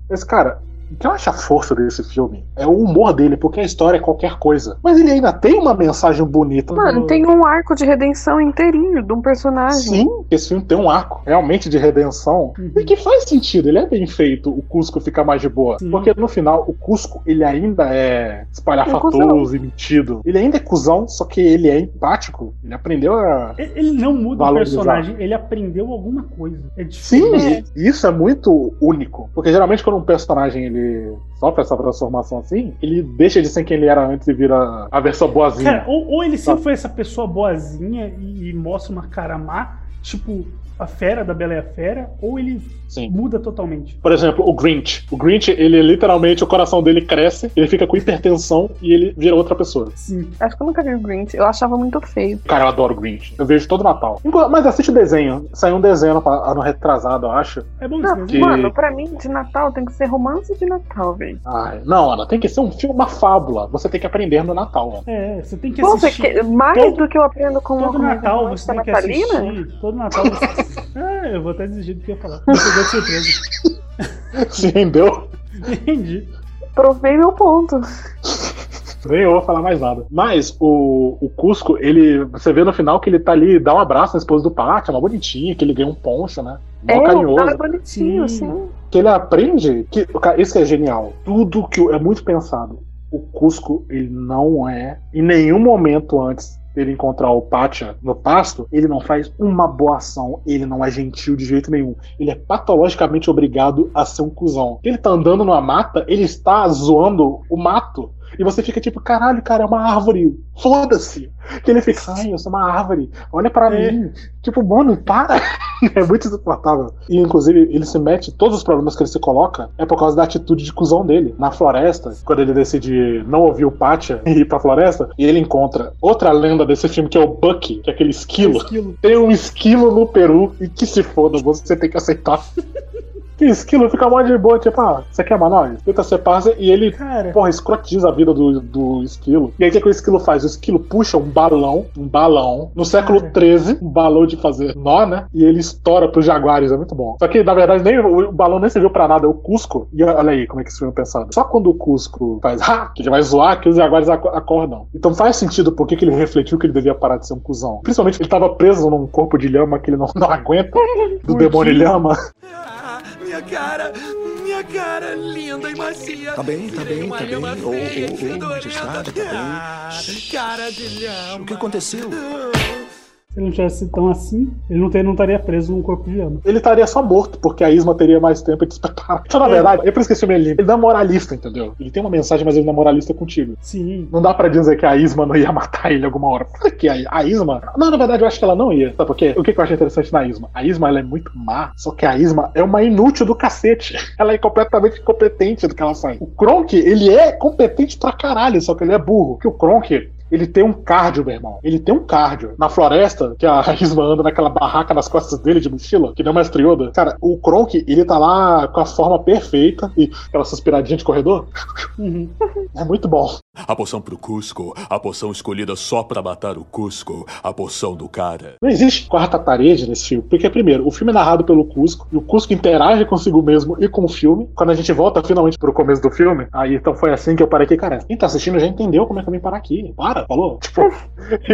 Esse cara, o que eu acho a força desse filme é o humor dele, porque a história é qualquer coisa. Mas ele ainda tem uma mensagem bonita. Mano, tem um arco de redenção inteirinho de um personagem. Sim, esse filme tem um arco realmente de redenção e que faz sentido, ele é bem feito o Cusco ficar mais de boa. Porque no final, o Cusco, ele ainda é espalhafatoso e metido. Ele ainda é cuzão, só que ele é empático. Ele aprendeu a. Ele não muda o personagem, ele aprendeu alguma coisa. É Sim, e isso é muito único. Porque geralmente quando um personagem ele sofre essa transformação assim, ele deixa de ser quem ele era antes e vira a versão boazinha. Cara, ou, ou ele sempre foi essa pessoa boazinha e, e mostra uma cara má, tipo a fera da Bela e a Fera, ou ele muda totalmente. Por exemplo, o Grinch. O Grinch, ele literalmente, o coração dele cresce, ele fica com hipertensão e ele vira outra pessoa. Sim. Acho que eu nunca vi o Grinch. Eu achava muito feio. Cara, eu adoro o Grinch. Eu vejo todo Natal. Mas assiste o desenho. Saiu um desenho ano, retrasado, eu acho. É bom Não, Que- Mano, pra mim, de Natal tem que ser romance de Natal, velho. Ai, não, Ana, tem que ser um filme, uma fábula. Você tem que aprender no Natal, Ana. É, você tem que você assistir. quer- mais todo- do que eu aprendo com Todo com Natal você tem que natalina? assistir. Todo Natal você. Ah, eu vou até desistir do que eu ia falar. Pegou de surpresa. Se rendeu? Entendi. Provei meu ponto. Nem eu vou falar mais nada. Mas o, o Cusco, ele. Você vê no final que ele tá ali, dá um abraço na esposa do Pátio, uma bonitinha, que ele ganha um poncho, né? Mó É, carinhoso. é bonitinho, sim. que ele aprende que isso que é genial. Tudo que é muito pensado. O Cusco ele não é em nenhum momento antes dele encontrar o Pátia no pasto, ele não faz uma boa ação, ele não é gentil de jeito nenhum. Ele é patologicamente obrigado a ser um cuzão. Ele tá andando numa mata, ele está zoando o mato. E você fica tipo, caralho, cara, é uma árvore. Foda-se. Que ele fica, ai, eu sou uma árvore. Olha pra mim. Tipo, mano, para. é muito insuportável. E, inclusive, ele se mete, todos os problemas que ele se coloca é por causa da atitude de cuzão dele. Na floresta, quando ele decide não ouvir o Pátia e ir pra floresta, e ele encontra outra lenda desse filme, que é o Bucky, que é aquele esquilo. Tem um esquilo no Peru, e que se foda, você tem que aceitar. Que esquilo fica mó de boa, tipo, ah, você quer nós? Tenta ser parça e ele, porra, escrotiza a vida do, do esquilo. E aí o que, que o esquilo faz? O esquilo puxa um balão, um balão, no século XIII, um balão de fazer nó, né? E ele estoura pros jaguares, é muito bom. Só que, na verdade, nem, o, o balão nem serviu pra nada, é o Cusco. E olha aí como é que esse filme é pensado. Só quando o Cusco faz, ah, que ele vai zoar, que os jaguares ac- acordam. Então faz sentido por que que ele refletiu que ele devia parar de ser um cuzão. Principalmente ele tava preso num corpo de lhama que ele não, não aguenta, do demônio lhama. Minha cara, minha cara linda e macia. Tá bem, tá bem, tá bem. Ô, ô, ô, tá bem. Cara de lhama. O que aconteceu? Se ele não tivesse tão assim, ele não, ter, não estaria preso num corpo de lama. Ele estaria só morto, porque a Isma teria mais tempo de se preparar. Então, na verdade, é por isso que esse filme é lindo. Ele não é moralista, entendeu? Ele tem uma mensagem, mas ele não é moralista contigo. Sim. Não dá pra dizer que a Isma não ia matar ele alguma hora. Por que a, a Isma? Não, na verdade, eu acho que ela não ia. Sabe por quê? O que que eu acho interessante na Isma? A Isma, ela é muito má, só que a Isma é uma inútil do cacete. Ela é completamente incompetente do que ela faz. O Kronk, ele é competente pra caralho, só que ele é burro. Porque o Kronk, ele tem um cardio, meu irmão. Ele tem um cardio. Na floresta, que a Isma anda naquela barraca nas costas dele de mochila, que nem o Mestre Yoda. Cara, o Kronk, ele tá lá com a forma perfeita e aquela suspiradinha de corredor. É muito bom. A poção pro Cusco, a poção escolhida só pra matar o Cusco, a poção do cara. Não existe quarta parede nesse filme, porque, primeiro, o filme é narrado pelo Cusco, e o Cusco interage consigo mesmo e com o filme. Quando a gente volta finalmente pro começo do filme, aí então foi assim que eu parei aqui, cara. Quem tá assistindo já entendeu como é que eu vim parar aqui. Para, falou? Tipo,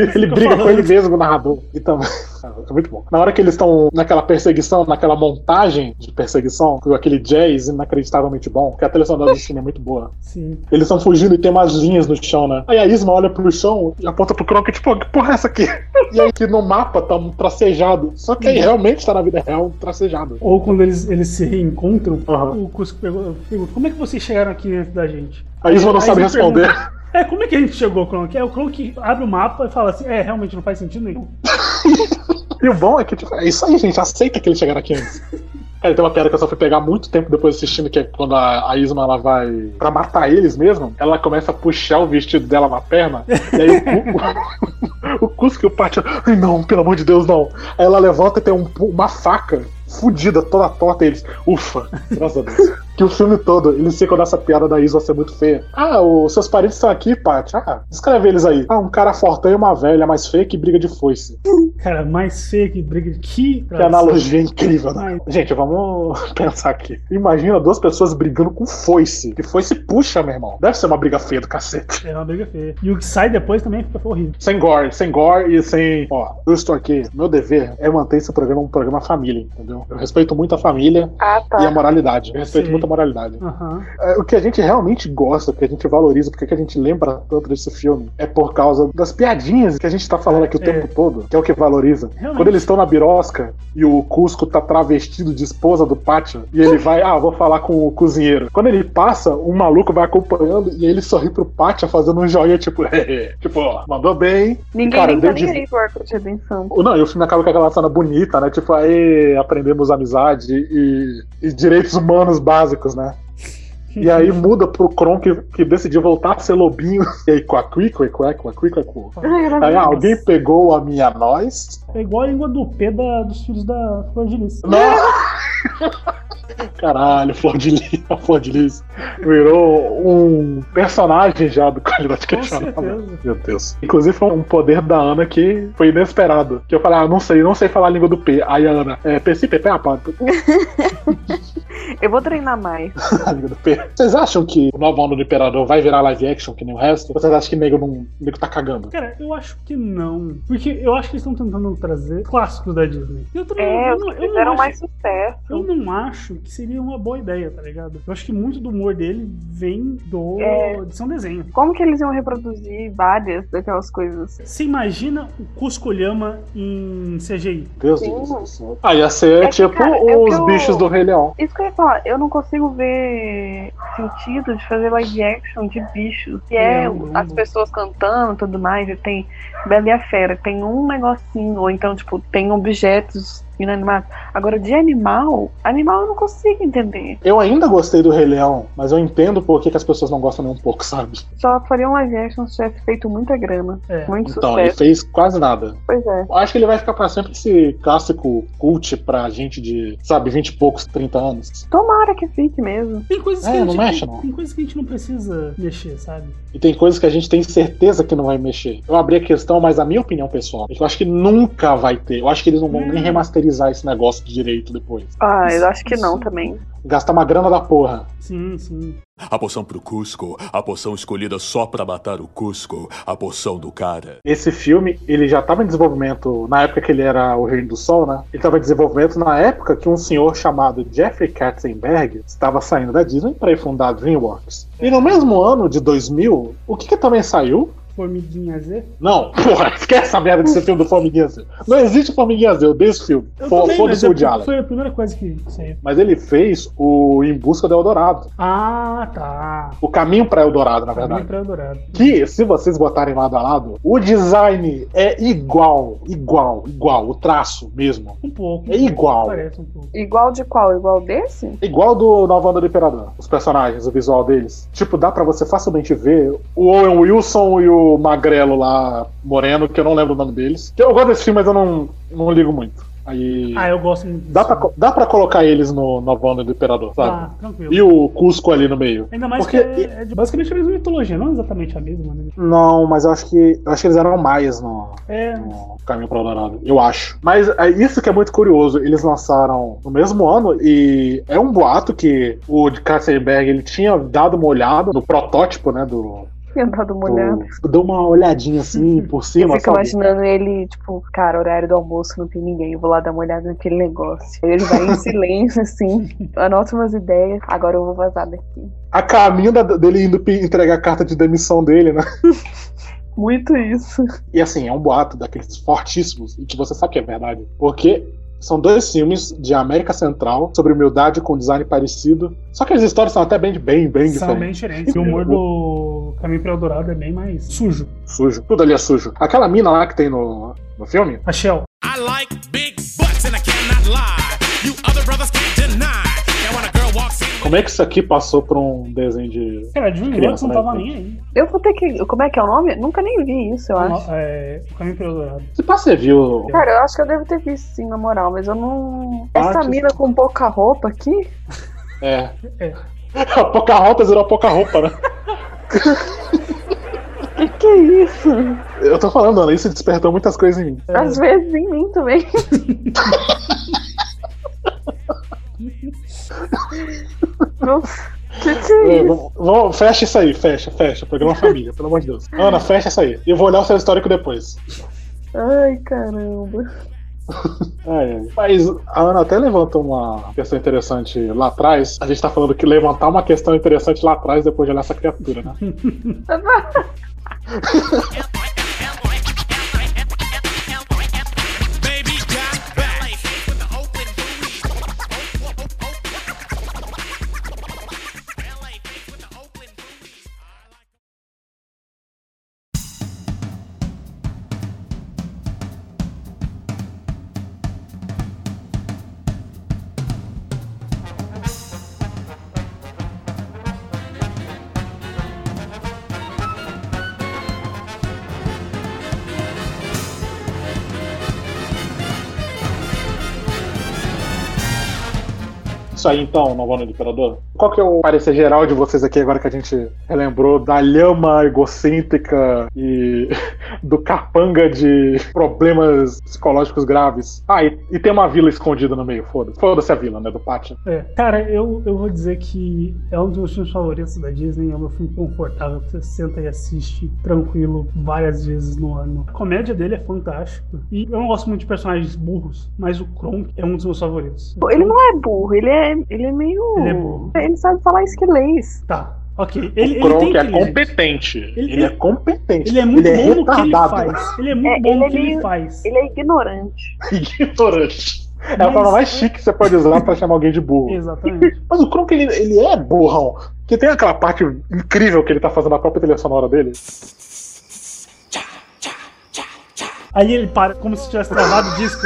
ele briga com ele mesmo, o narrador. Então, é muito bom. Na hora que eles estão naquela perseguição, naquela montagem de perseguição, com aquele jazz inacreditavelmente bom, porque a trilha sonora do filme é muito boa. Sim. Eles estão fugindo e tem umas no chão, né? Aí a Isma olha pro chão e aponta pro Kronk, tipo, que porra é essa aqui? E aí que no mapa tá um tracejado. Só que aí realmente tá na vida real um tracejado. Ou quando eles, eles se reencontram, o Cusco pergunta, pergunta, como é que vocês chegaram aqui antes da gente? A Isma não Aí sabe eles responder. perguntam, É, como é que a gente chegou, Kronk? É o Kronk abre o mapa e fala assim, é, realmente não faz sentido nenhum. E o bom é que, tipo, é isso aí, gente. Aceita que eles chegaram aqui antes. Cara, tem uma piada que eu só fui pegar muito tempo depois assistindo, que é quando a, a Isma ela vai pra matar eles mesmo, ela começa a puxar o vestido dela na perna, e aí o, o, o Cusco e o Pátio, ai não, pelo amor de Deus, não. Aí ela levanta e tem um- uma faca fudida, toda torta, e eles, ufa, graças a Deus. Que o filme todo eles ficam nessa piada da Isla ser muito feia. Ah, os seus parentes estão aqui, Paty. Ah, descreve eles aí. Ah, um cara fortão e uma velha mais feia que briga de foice. Cara, mais feio que briga de que. Que analogia incrível, né? Gente, vamos pensar aqui. Imagina duas pessoas brigando com foice. Que foice puxa, meu irmão. Deve ser uma briga feia do cacete. É uma briga feia. E o que sai depois também fica horrível. Sem gore, sem gore e sem. Ó, eu estou aqui. Meu dever é manter esse programa um programa família, entendeu? Eu respeito muito a família Ah, tá. e a moralidade. Eu respeito Sim. muito a moralidade. É, o que a gente realmente gosta, o que a gente valoriza, porque que a gente lembra tanto desse filme, é por causa das piadinhas que a gente tá falando aqui o É. tempo todo, que é o que valoriza. Realmente. Quando eles estão na birosca e o Cusco tá travestido de esposa do pátio, e ele vai, ah, vou falar com o cozinheiro. Quando ele passa, um maluco vai acompanhando e ele sorri pro pátio fazendo um joinha, tipo, tipo, ó, mandou bem. Ninguém Cara, nem tá deu nem de- arco de. Não, e o filme acaba com aquela cena bonita, né? Tipo, aí aprendemos amizade e, e direitos humanos básicos, né? E aí muda pro Kron que, que decidiu voltar a ser lobinho. E aí, com a Quico, e com a Quico, Quico. Aí ah, alguém pegou a minha nós. É igual a língua do P da, dos filhos da Flor de Lis. Caralho, Flor de Lis, a Flor de Lis virou um personagem já do Qualidade Questionável. Meu Deus. Inclusive foi um poder da Ana que foi inesperado. Que eu falei, ah, não sei, não sei falar a língua do P. Aí a Ana, é, PC, PP, pá, Eu vou treinar mais. Vocês acham que o novo ano do Imperador vai virar live action que nem o resto? Ou vocês acham que o nego, não, o nego tá cagando? Cara, eu acho que não. Porque eu acho que eles estão tentando trazer clássicos da Disney. Eu também É, eu os não, que eu não fizeram acho- mais sucesso. Eu não acho que seria uma boa ideia, tá ligado? Eu acho que muito do humor dele vem do É. de um desenho. Como que eles iam reproduzir várias daquelas coisas? Você imagina o Cusco Lhama em CGI? Deus do céu. Ah, ia ser É que, tipo cara, é o os que eu- bichos do Rei Leão. Isso que eu ia falar, eu não consigo ver sentido de fazer live action de bichos. Que é Não, não, as pessoas cantando e tudo mais, e tem Bela e a Fera, tem um negocinho, ou então, tipo, tem objetos inanimados. Agora, de animal, animal eu não consigo entender. Eu ainda gostei do Rei Leão, mas eu entendo por que, que as pessoas não gostam nem um pouco, sabe? Só faria um live action se tivesse feito muita grana. É. Muito Então, ele sucesso. fez quase nada. Pois é. Eu Acho que ele vai ficar pra sempre esse clássico cult pra gente de, sabe, 20 e poucos, 30 anos. Tomara que fique mesmo. Tem coisas que É, a não gente mexe, tem, não. tem coisas que a gente não precisa mexer, sabe? E tem coisas que a gente tem certeza que não vai mexer. Eu abri a questão, mas a minha opinião pessoal é que eu acho que nunca vai ter. Eu acho que eles não vão nem Hum. Remasterizar esse negócio de direito depois. Ah, eu acho que não também. Gastar uma grana da porra. Sim, sim. A poção pro Cusco, a poção escolhida só pra matar o Cusco, a poção do cara. Esse filme, ele já estava em desenvolvimento na época que ele era o Reino do Sol, né? Ele estava em desenvolvimento na época que um senhor chamado Jeffrey Katzenberg estava saindo da Disney para ir fundar a DreamWorks. E no mesmo ano de 2000, o que, que também saiu? Formiguinha Z. Não, porra, esquece essa merda desse filme do Formiguinha Z. Não existe Formiguinha Z, eu dei esse filme. Eu Fo- também, mas Foda-se é foi a primeira coisa que saiu. Mas ele fez o Em Busca do Eldorado. Ah, tá. O Caminho para Eldorado, na Caminho verdade. pra Eldorado. Que, se vocês botarem lado a lado, o design é igual, igual, igual. O traço mesmo. Um pouco. É igual. Parece um pouco. Igual de qual? Igual desse? Igual do Nova Onda do Imperador. Os personagens, o visual deles. Tipo, dá pra você facilmente ver o Owen Wilson e o Magrelo lá, Moreno, que eu não lembro o nome deles. Eu gosto desse filme, mas eu não, não ligo muito. Aí. Ah, eu gosto muito. Dá pra, dá pra colocar eles no Onda do Imperador, sabe? Ah, tranquilo. E o Cusco ali no meio. Ainda mais Porque- que é, é basicamente a mesma mitologia, não exatamente a mesma, né? Não, mas eu acho que. Eu acho que eles eram maias no, É, no Caminho para o Dourado. Eu acho. Mas é isso que é muito curioso. Eles lançaram no mesmo ano e é um boato que o de Katzenberg ele tinha dado uma olhada no protótipo, né? Do. Tinha dado uma olhada. do deu uma olhadinha assim por Eu cima. fico sabe? imaginando ele, tipo, cara, horário do almoço, não tem ninguém, eu vou lá dar uma olhada naquele negócio. Aí ele vai em silêncio, assim, anota umas ideias, agora eu vou vazar daqui. A caminho da- dele indo entregar a carta de demissão dele, né? Muito isso. E assim, é um boato daqueles fortíssimos, e que você sabe que é verdade. Porque são dois filmes de América Central sobre humildade com design parecido. Só que as histórias são até bem, bem, bem são bem diferentes. diferentes. E o humor do Caminho pra Eldorado é bem mais sujo. Sujo. Tudo ali é sujo. Aquela mina lá que tem no, no filme, A Shell. I like big como é que isso aqui passou pra um desenho de. Cara, DreamWorks Criança, não né, tava nem aí. Eu vou ter que. Como é que é o nome? Nunca nem vi isso, eu acho. É, o Caminho Eldorado. Se pá, você viu. Cara, eu acho que eu devo ter visto sim, na moral, mas eu não. Essa Partes. mina com pouca roupa aqui? É. É. A Pocahontas virou a Poca-Roupa, né? Que que é isso? Eu tô falando, Ana, isso despertou muitas coisas em mim. Às vezes em mim também. Nossa, que que é É, isso? vamos- fecha isso aí, fecha, fecha. Programa Família, pelo amor de Deus. Ana, fecha isso aí. E eu vou olhar o seu histórico depois. Ai, caramba. Ai. Mas a Ana até levantou uma questão interessante lá atrás. A gente tá falando que levantar uma questão interessante lá atrás depois de olhar essa criatura, né? Aí então, Novano do Imperador. Qual que é o parecer geral de vocês aqui agora que a gente relembrou da lhama egocêntrica e do capanga de problemas psicológicos graves? Ah, e, e tem uma vila escondida no meio, foda-se. Foda-se a vila, né, do pátio. É, cara, eu, eu vou dizer que é um dos meus filmes favoritos da Disney. É um meu filme confortável que você senta e assiste tranquilo várias vezes no ano. A comédia dele é fantástica. E eu não gosto muito de personagens burros, mas o Kronk é um dos meus favoritos. Ele não é burro, ele é, ele é meio. Ele é burro. Ele sabe falar esquilês. Tá, ok. Ele, ele o Kronk tem é competente. Ele- Ele, é competente. Ele é muito bom no que ele retardado. faz. Ele é muito É, bom ele no é que ele faz. Ele é ignorante. Ignorante. É a forma mais chique que você pode usar pra chamar alguém de burro. Exatamente. Mas o Kronk, ele, ele é burrão. Porque tem aquela parte incrível que ele tá fazendo a própria trilha sonora dele. Aí ele para como se tivesse travado o disco.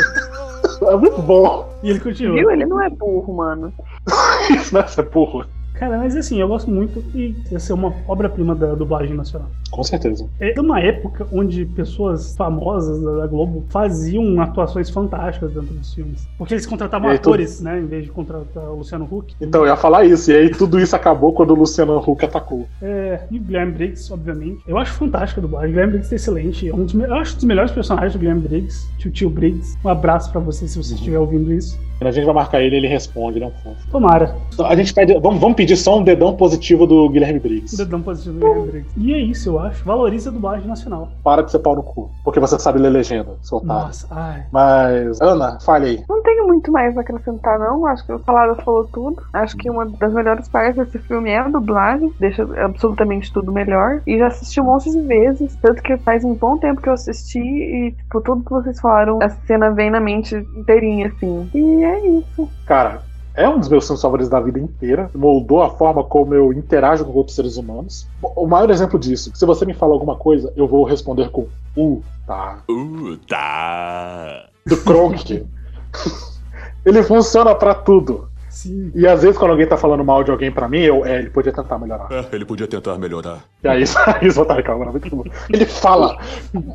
É muito bom. E ele continua. Viu? Ele não é burro, mano. Isso não é ser burro. Cara, mas assim, eu gosto muito e ia ser uma obra-prima da dublagem nacional. Com certeza. É uma época onde pessoas famosas da Globo faziam atuações fantásticas dentro dos filmes. Porque eles contratavam aí, tu- atores, né? Em vez de contratar o Luciano Huck. Então, eu ia falar isso. E aí tudo isso acabou quando o Luciano Huck atacou. É, e o Guilherme Briggs, obviamente. Eu acho fantástica a dublagem. O Guilherme Briggs é excelente. É um dos, eu acho um dos melhores personagens do Guilherme Briggs. Tio Tio Briggs. Um abraço pra você se você estiver ouvindo isso. Quando a gente vai marcar ele, ele responde, ele é um fofo. Tomara. Então, a gente pede. Vamos, vamos pedir só um dedão positivo do Guilherme Briggs. dedão positivo do Guilherme Briggs. E é isso, eu acho. Valoriza a dublagem nacional. Para de ser pau no cu. Porque você sabe ler legenda, seu otário. Nossa, ai. Mas, Ana, fale aí. Não tenho muito mais a acrescentar, não. Acho que o Salada falou tudo. Acho que uma das melhores partes desse filme é a dublagem. Deixa absolutamente tudo melhor. E já assisti um monte de vezes. Tanto que faz um bom tempo que eu assisti. E, tipo, tudo que vocês falaram, a cena vem na mente inteirinha, assim. E é isso. Cara, é um dos meus filmes favoritos da vida inteira. Moldou a forma como eu interajo com outros seres humanos. O maior exemplo disso, se você me fala alguma coisa, eu vou responder com uh, tá. Uh, tá. Do Kronk. Ele funciona pra tudo. Sim. E às vezes quando alguém tá falando mal de alguém pra mim, eu, é, ele podia tentar melhorar. É, ele podia tentar melhorar. E aí, isso vai estar reclamando muito bom. Ele fala,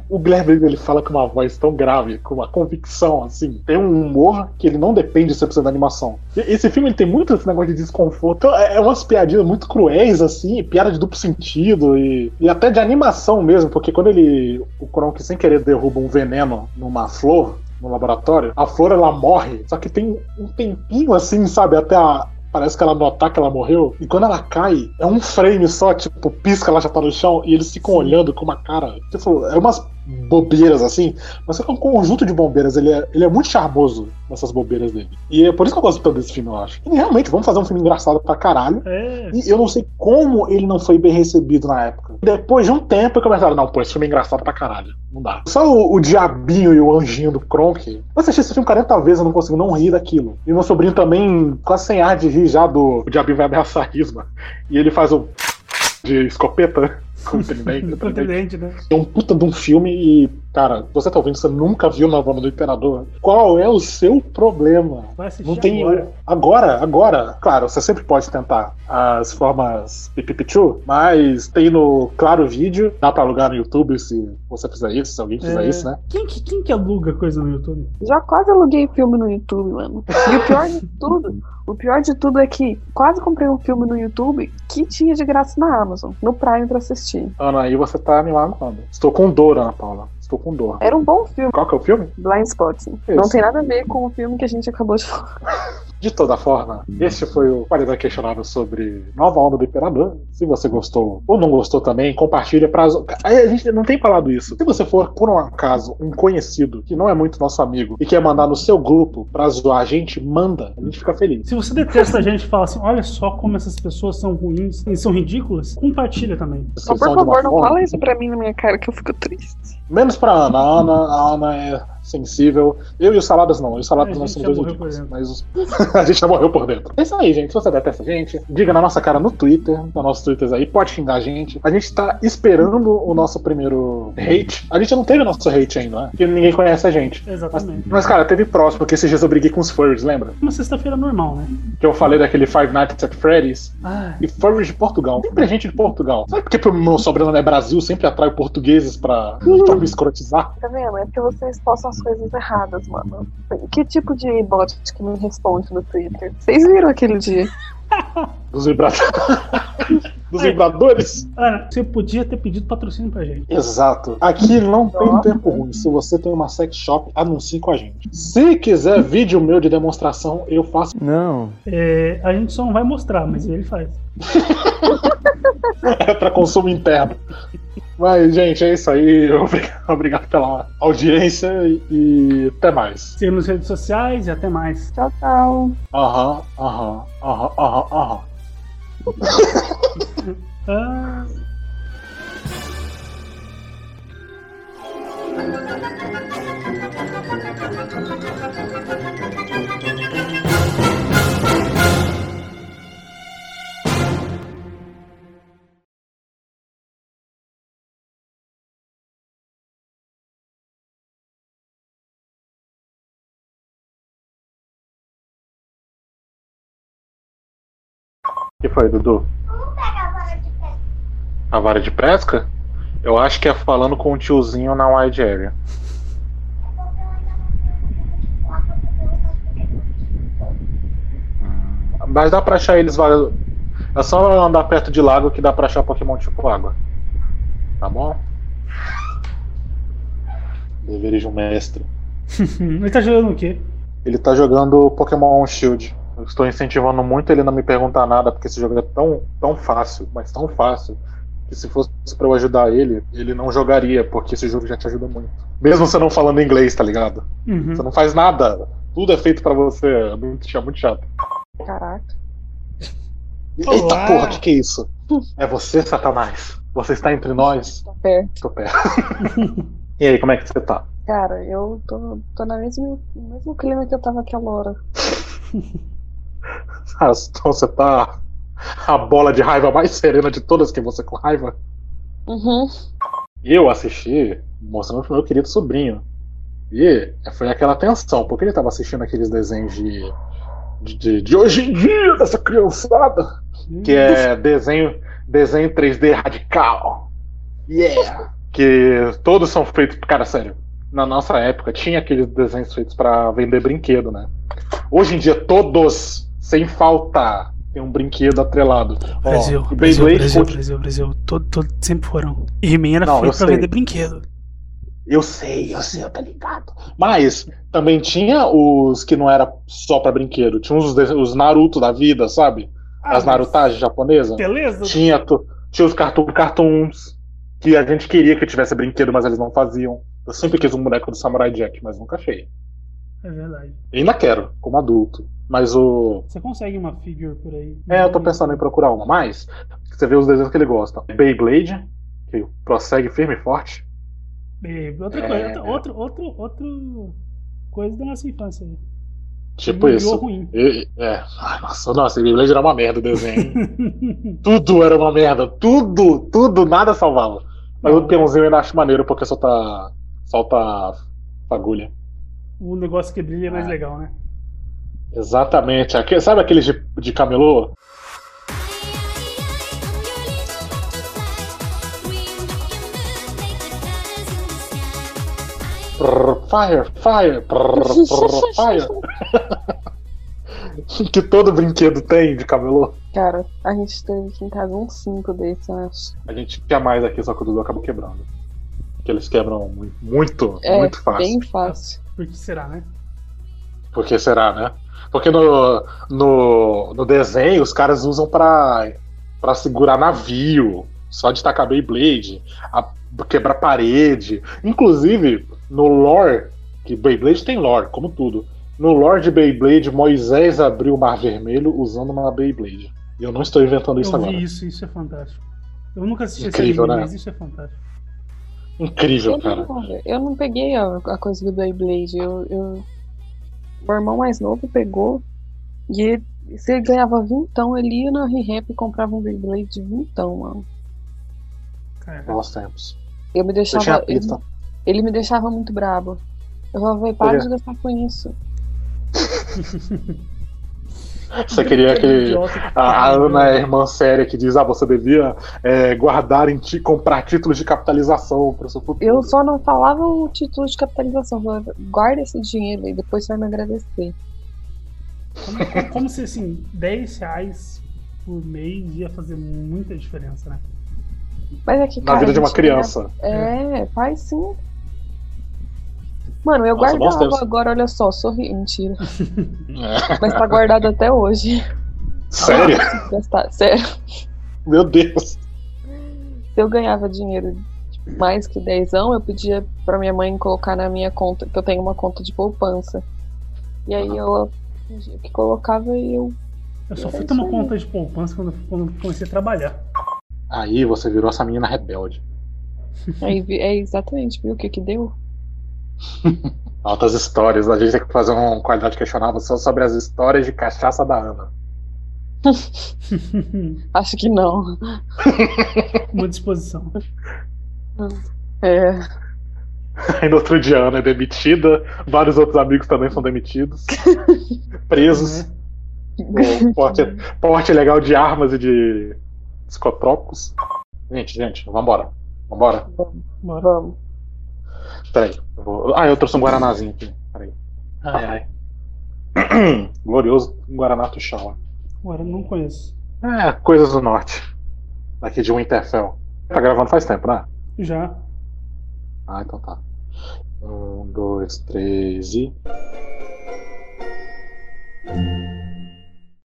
o Guilherme ele fala com uma voz tão grave, com uma convicção, assim. Tem um humor que ele não depende 100% da animação. E Esse filme ele tem muito esse negócio de desconforto. Então, É é umas piadinhas muito cruéis, assim, piada de duplo sentido e, e até de animação mesmo, porque quando ele, o Kronk sem querer derruba um veneno numa flor, no laboratório, a flor ela morre, só que tem um tempinho assim, sabe, até a, Parece que ela notar que ela morreu. E quando ela cai, é um frame só, tipo, pisca, ela já tá no chão. E eles ficam olhando com uma cara. Tipo, é umas bobeiras assim. Mas é um conjunto de bombeiras. Ele é, ele é muito charmoso nessas bobeiras dele. E é por isso que eu gosto tanto desse filme, eu acho. E realmente, vamos fazer um filme engraçado pra caralho. É. E eu não sei como ele não foi bem recebido na época. Depois de um tempo, começaram, não, pô, esse filme é engraçado pra caralho. Não dá. Só o, o diabinho e o anjinho do Kronk. Eu assisti esse filme 40 vezes, eu não consigo não rir daquilo. E meu sobrinho também, quase sem ar de rir já do. O diabinho vai ameaçar a risma. E ele faz o. de escopeta. Com tridente. Com tridente, né? É um puta de um filme e Cara, você tá ouvindo, você nunca viu Novela do Imperador? Qual é o seu problema? Vai assistir Não tem agora. agora, agora. Claro, você sempre pode tentar as formas pipipichu, mas tem no Claro Vídeo, dá pra alugar no YouTube se você fizer isso, se alguém fizer É, isso, né? Quem, que- quem que aluga coisa no YouTube? Já quase aluguei filme no YouTube, mano. E o pior de tudo, o pior de tudo é que quase comprei um filme no YouTube que tinha de graça na Amazon, no Prime pra assistir. Ana, aí você tá me magoando. Estou com dor, Ana Paula. Estou com dor. Era um bom filme, Qual que é o filme? Blind Spot. Não tem nada a ver com o filme que a gente acabou de falar. De toda forma, este foi o Qualidade Questionável sobre Nova Onda do Imperador. Se você gostou ou não gostou também, compartilha pra. Aí A gente não tem falado isso. Se você for, por um acaso, um conhecido que não é muito nosso amigo e quer mandar no seu grupo pra zoar a gente, manda. A gente fica feliz. Se você detesta a gente e fala assim, olha só como essas pessoas são ruins e são ridículas, compartilha também. Só por favor, não fala isso pra mim na minha cara que eu fico triste. Menos pra Ana. A Ana, a Ana é sensível. Eu e o Saladas não. Eu e o Saladas A não já dois ridículos. Mas os- a gente já morreu por dentro. É isso aí, gente. Se você detesta a gente, diga na nossa cara no Twitter, nos nossos Twitters aí, pode xingar a gente. A gente tá esperando o nosso primeiro hate. A gente não teve nosso hate ainda, né? Porque ninguém conhece a gente. Exatamente. Mas, cara, teve próximo, porque esses dias eu briguei com os furries, lembra? Uma sexta-feira normal, né? Que eu falei daquele Five Nights at Freddy's. Ah, E furries de Portugal. Sempre é gente de Portugal. Sabe por que o meu sobrenome é Brasil? Sempre atrai portugueses pra, pra me escrotizar? Tá vendo? É porque vocês postam as coisas erradas, mano. Que tipo de bot que me responde no Twitter? Vocês viram aquele dia? Dos vibradores. Dos vibradores? Ana, você podia ter pedido patrocínio pra gente. Exato. Aqui não tem tempo ruim. Se você tem uma sex shop, anuncie com a gente. Se quiser vídeo meu de demonstração, eu faço. Não. É, a gente só não vai mostrar, mas ele faz. É pra consumo interno. Mas, gente, é isso aí. Obrigado, pela audiência e, até mais. Siga nas redes sociais e até mais. Tchau, tchau. Aham, aham, aham, aham, aham. Ah, Foi, Dudu? A vara de pesca? Eu acho que é falando com o tiozinho na wide area. Mas dá pra achar eles vários. É só andar perto de lago que dá pra achar Pokémon tipo água. Tá bom? Deveres de um mestre. ele tá jogando o quê? Ele tá jogando Pokémon Shield. Eu estou incentivando muito ele não me perguntar nada, porque esse jogo é tão, tão fácil, mas tão fácil, que se fosse pra eu ajudar ele, ele não jogaria, porque esse jogo já te ajuda muito. Mesmo você não falando inglês, tá ligado? Uhum. Você não faz nada. Tudo é feito pra você. É muito, chato, muito chato. Caraca. Eita Olá. porra, que que é isso? É você, Satanás. Você está entre nós. Tô perto. Tô perto. e aí, como é que você tá? Cara, eu tô, tô no mesmo clima que eu tava aquela hora. Então você tá a bola de raiva mais serena de todas que você com raiva? Uhum. Eu assisti mostrando pro meu querido sobrinho. E foi aquela tensão, porque ele tava assistindo aqueles desenhos de, de, de, hoje em dia, dessa criançada, que é desenho, desenho 3D radical. Yeah! Que todos são feitos. Cara, sério, na nossa época tinha aqueles desenhos feitos pra vender brinquedo, né? Hoje em dia, todos, sem faltar, tem um brinquedo atrelado. Ó, Brasil, o Brasil, Beyblade Brasil, Brasil, Brasil. Todo, todo, sempre foram. E He-Man era Não, feito pra sei. vender brinquedo. Eu sei, eu sei, eu tô ligado. Mas também tinha os que não era só pra brinquedo. Tinha os, os Naruto da vida, sabe? Ah, As Narutagens japonesas. Beleza? Tinha, tinha os cartoon, cartoons que a gente queria que tivesse brinquedo, mas eles não faziam. Eu sempre quis um boneco do Samurai Jack, mas nunca achei. É verdade. E ainda quero, como adulto. Mas o. Você consegue uma figure por aí? É, eu tô pensando em procurar uma. Mas você vê os desenhos que ele gosta. Beyblade, que prossegue firme e forte. E outra É. coisa, outra, outro, outro, outro coisa da nossa infância. aí. Tipo Yu-Gi-Oh! isso. ruim. E- é. Ai, nossa, nossa, Beyblade era uma merda o desenho. tudo era uma merda. Tudo, tudo, nada salvava. Mas o peãozinho eu ainda acho maneiro porque só tá. solta a fagulha. O negócio que brilha é mais legal, né? Exatamente. Aque- sabe aqueles de, de camelô? Fire, fire, fire. que todo brinquedo tem de camelô. Cara, a gente teve aqui em casa uns 5 desses, eu acho. A gente tinha mais aqui, só que o Dudu acabou quebrando. Porque eles quebram muito, muito, É, muito fácil. bem fácil. Por que será, né? Por que será, né? Porque no, no, no desenho os caras usam pra, pra segurar navio, só de tacar Beyblade, a, quebrar parede. Inclusive, no lore, que Beyblade tem lore, como tudo. No lore de Beyblade, Moisés abriu o Mar Vermelho usando uma Beyblade. E eu não estou inventando isso eu agora. vi isso, isso é fantástico. Eu nunca assisti Incrível, esse anime, né? mas isso é fantástico. Incrível, Eu cara. não, eu não peguei a, a coisa do Beyblade. Eu, eu... O irmão mais novo pegou e ele, se ele ganhava vintão, ele ia na ReHap e comprava um Beyblade de vintão, mano. Bons tempos. Eu me Eu tinha deixava. pista. Ele, ele me deixava muito brabo. Eu falava, "Véi, para de gastar com isso. Você queria que a, a Ana é a irmã séria que diz: ah, você devia é, guardar em ti, comprar títulos de capitalização para o seu futuro. Eu só não falava o título de capitalização. Eu falava, guarda esse dinheiro e depois você vai me agradecer. Como, como- como se, assim, 10 reais por mês ia fazer muita diferença, né? Mas é que, Na cara, vida de uma criança. É, faz sim. Mano, eu Nossa, guardava agora, olha só, sorri. Mentira. Mas tá guardado até hoje. Sério? Gastar. Sério. Meu Deus. Se eu ganhava dinheiro tipo, mais que dezão, eu pedia pra minha mãe colocar na minha conta, que eu tenho uma conta de poupança. E aí ela fingia que colocava e eu. Eu só É fui tomar aí. conta de poupança quando, quando comecei a trabalhar. Aí você virou essa menina rebelde. Aí é exatamente, viu o que que deu? Altas histórias. A gente tem que fazer um qualidade questionável só sobre as histórias de cachaça da Ana. Acho que não. Uma disposição. É. Aí no outro dia a Ana é demitida, vários outros amigos também são demitidos, presos. com porte, porte legal de armas e de psicotrópicos. Gente, gente, vambora. Vambora. Vamos. Peraí. Vou... Ah, eu trouxe um Guaranazinho aqui. Peraí. Ai, ai. Glorioso Guaraná Tuxaua. Agora não conheço. É, coisas do norte. Daqui de Winterfell. Tá gravando faz tempo, né? Já. Ah, então tá. Um, dois, três e.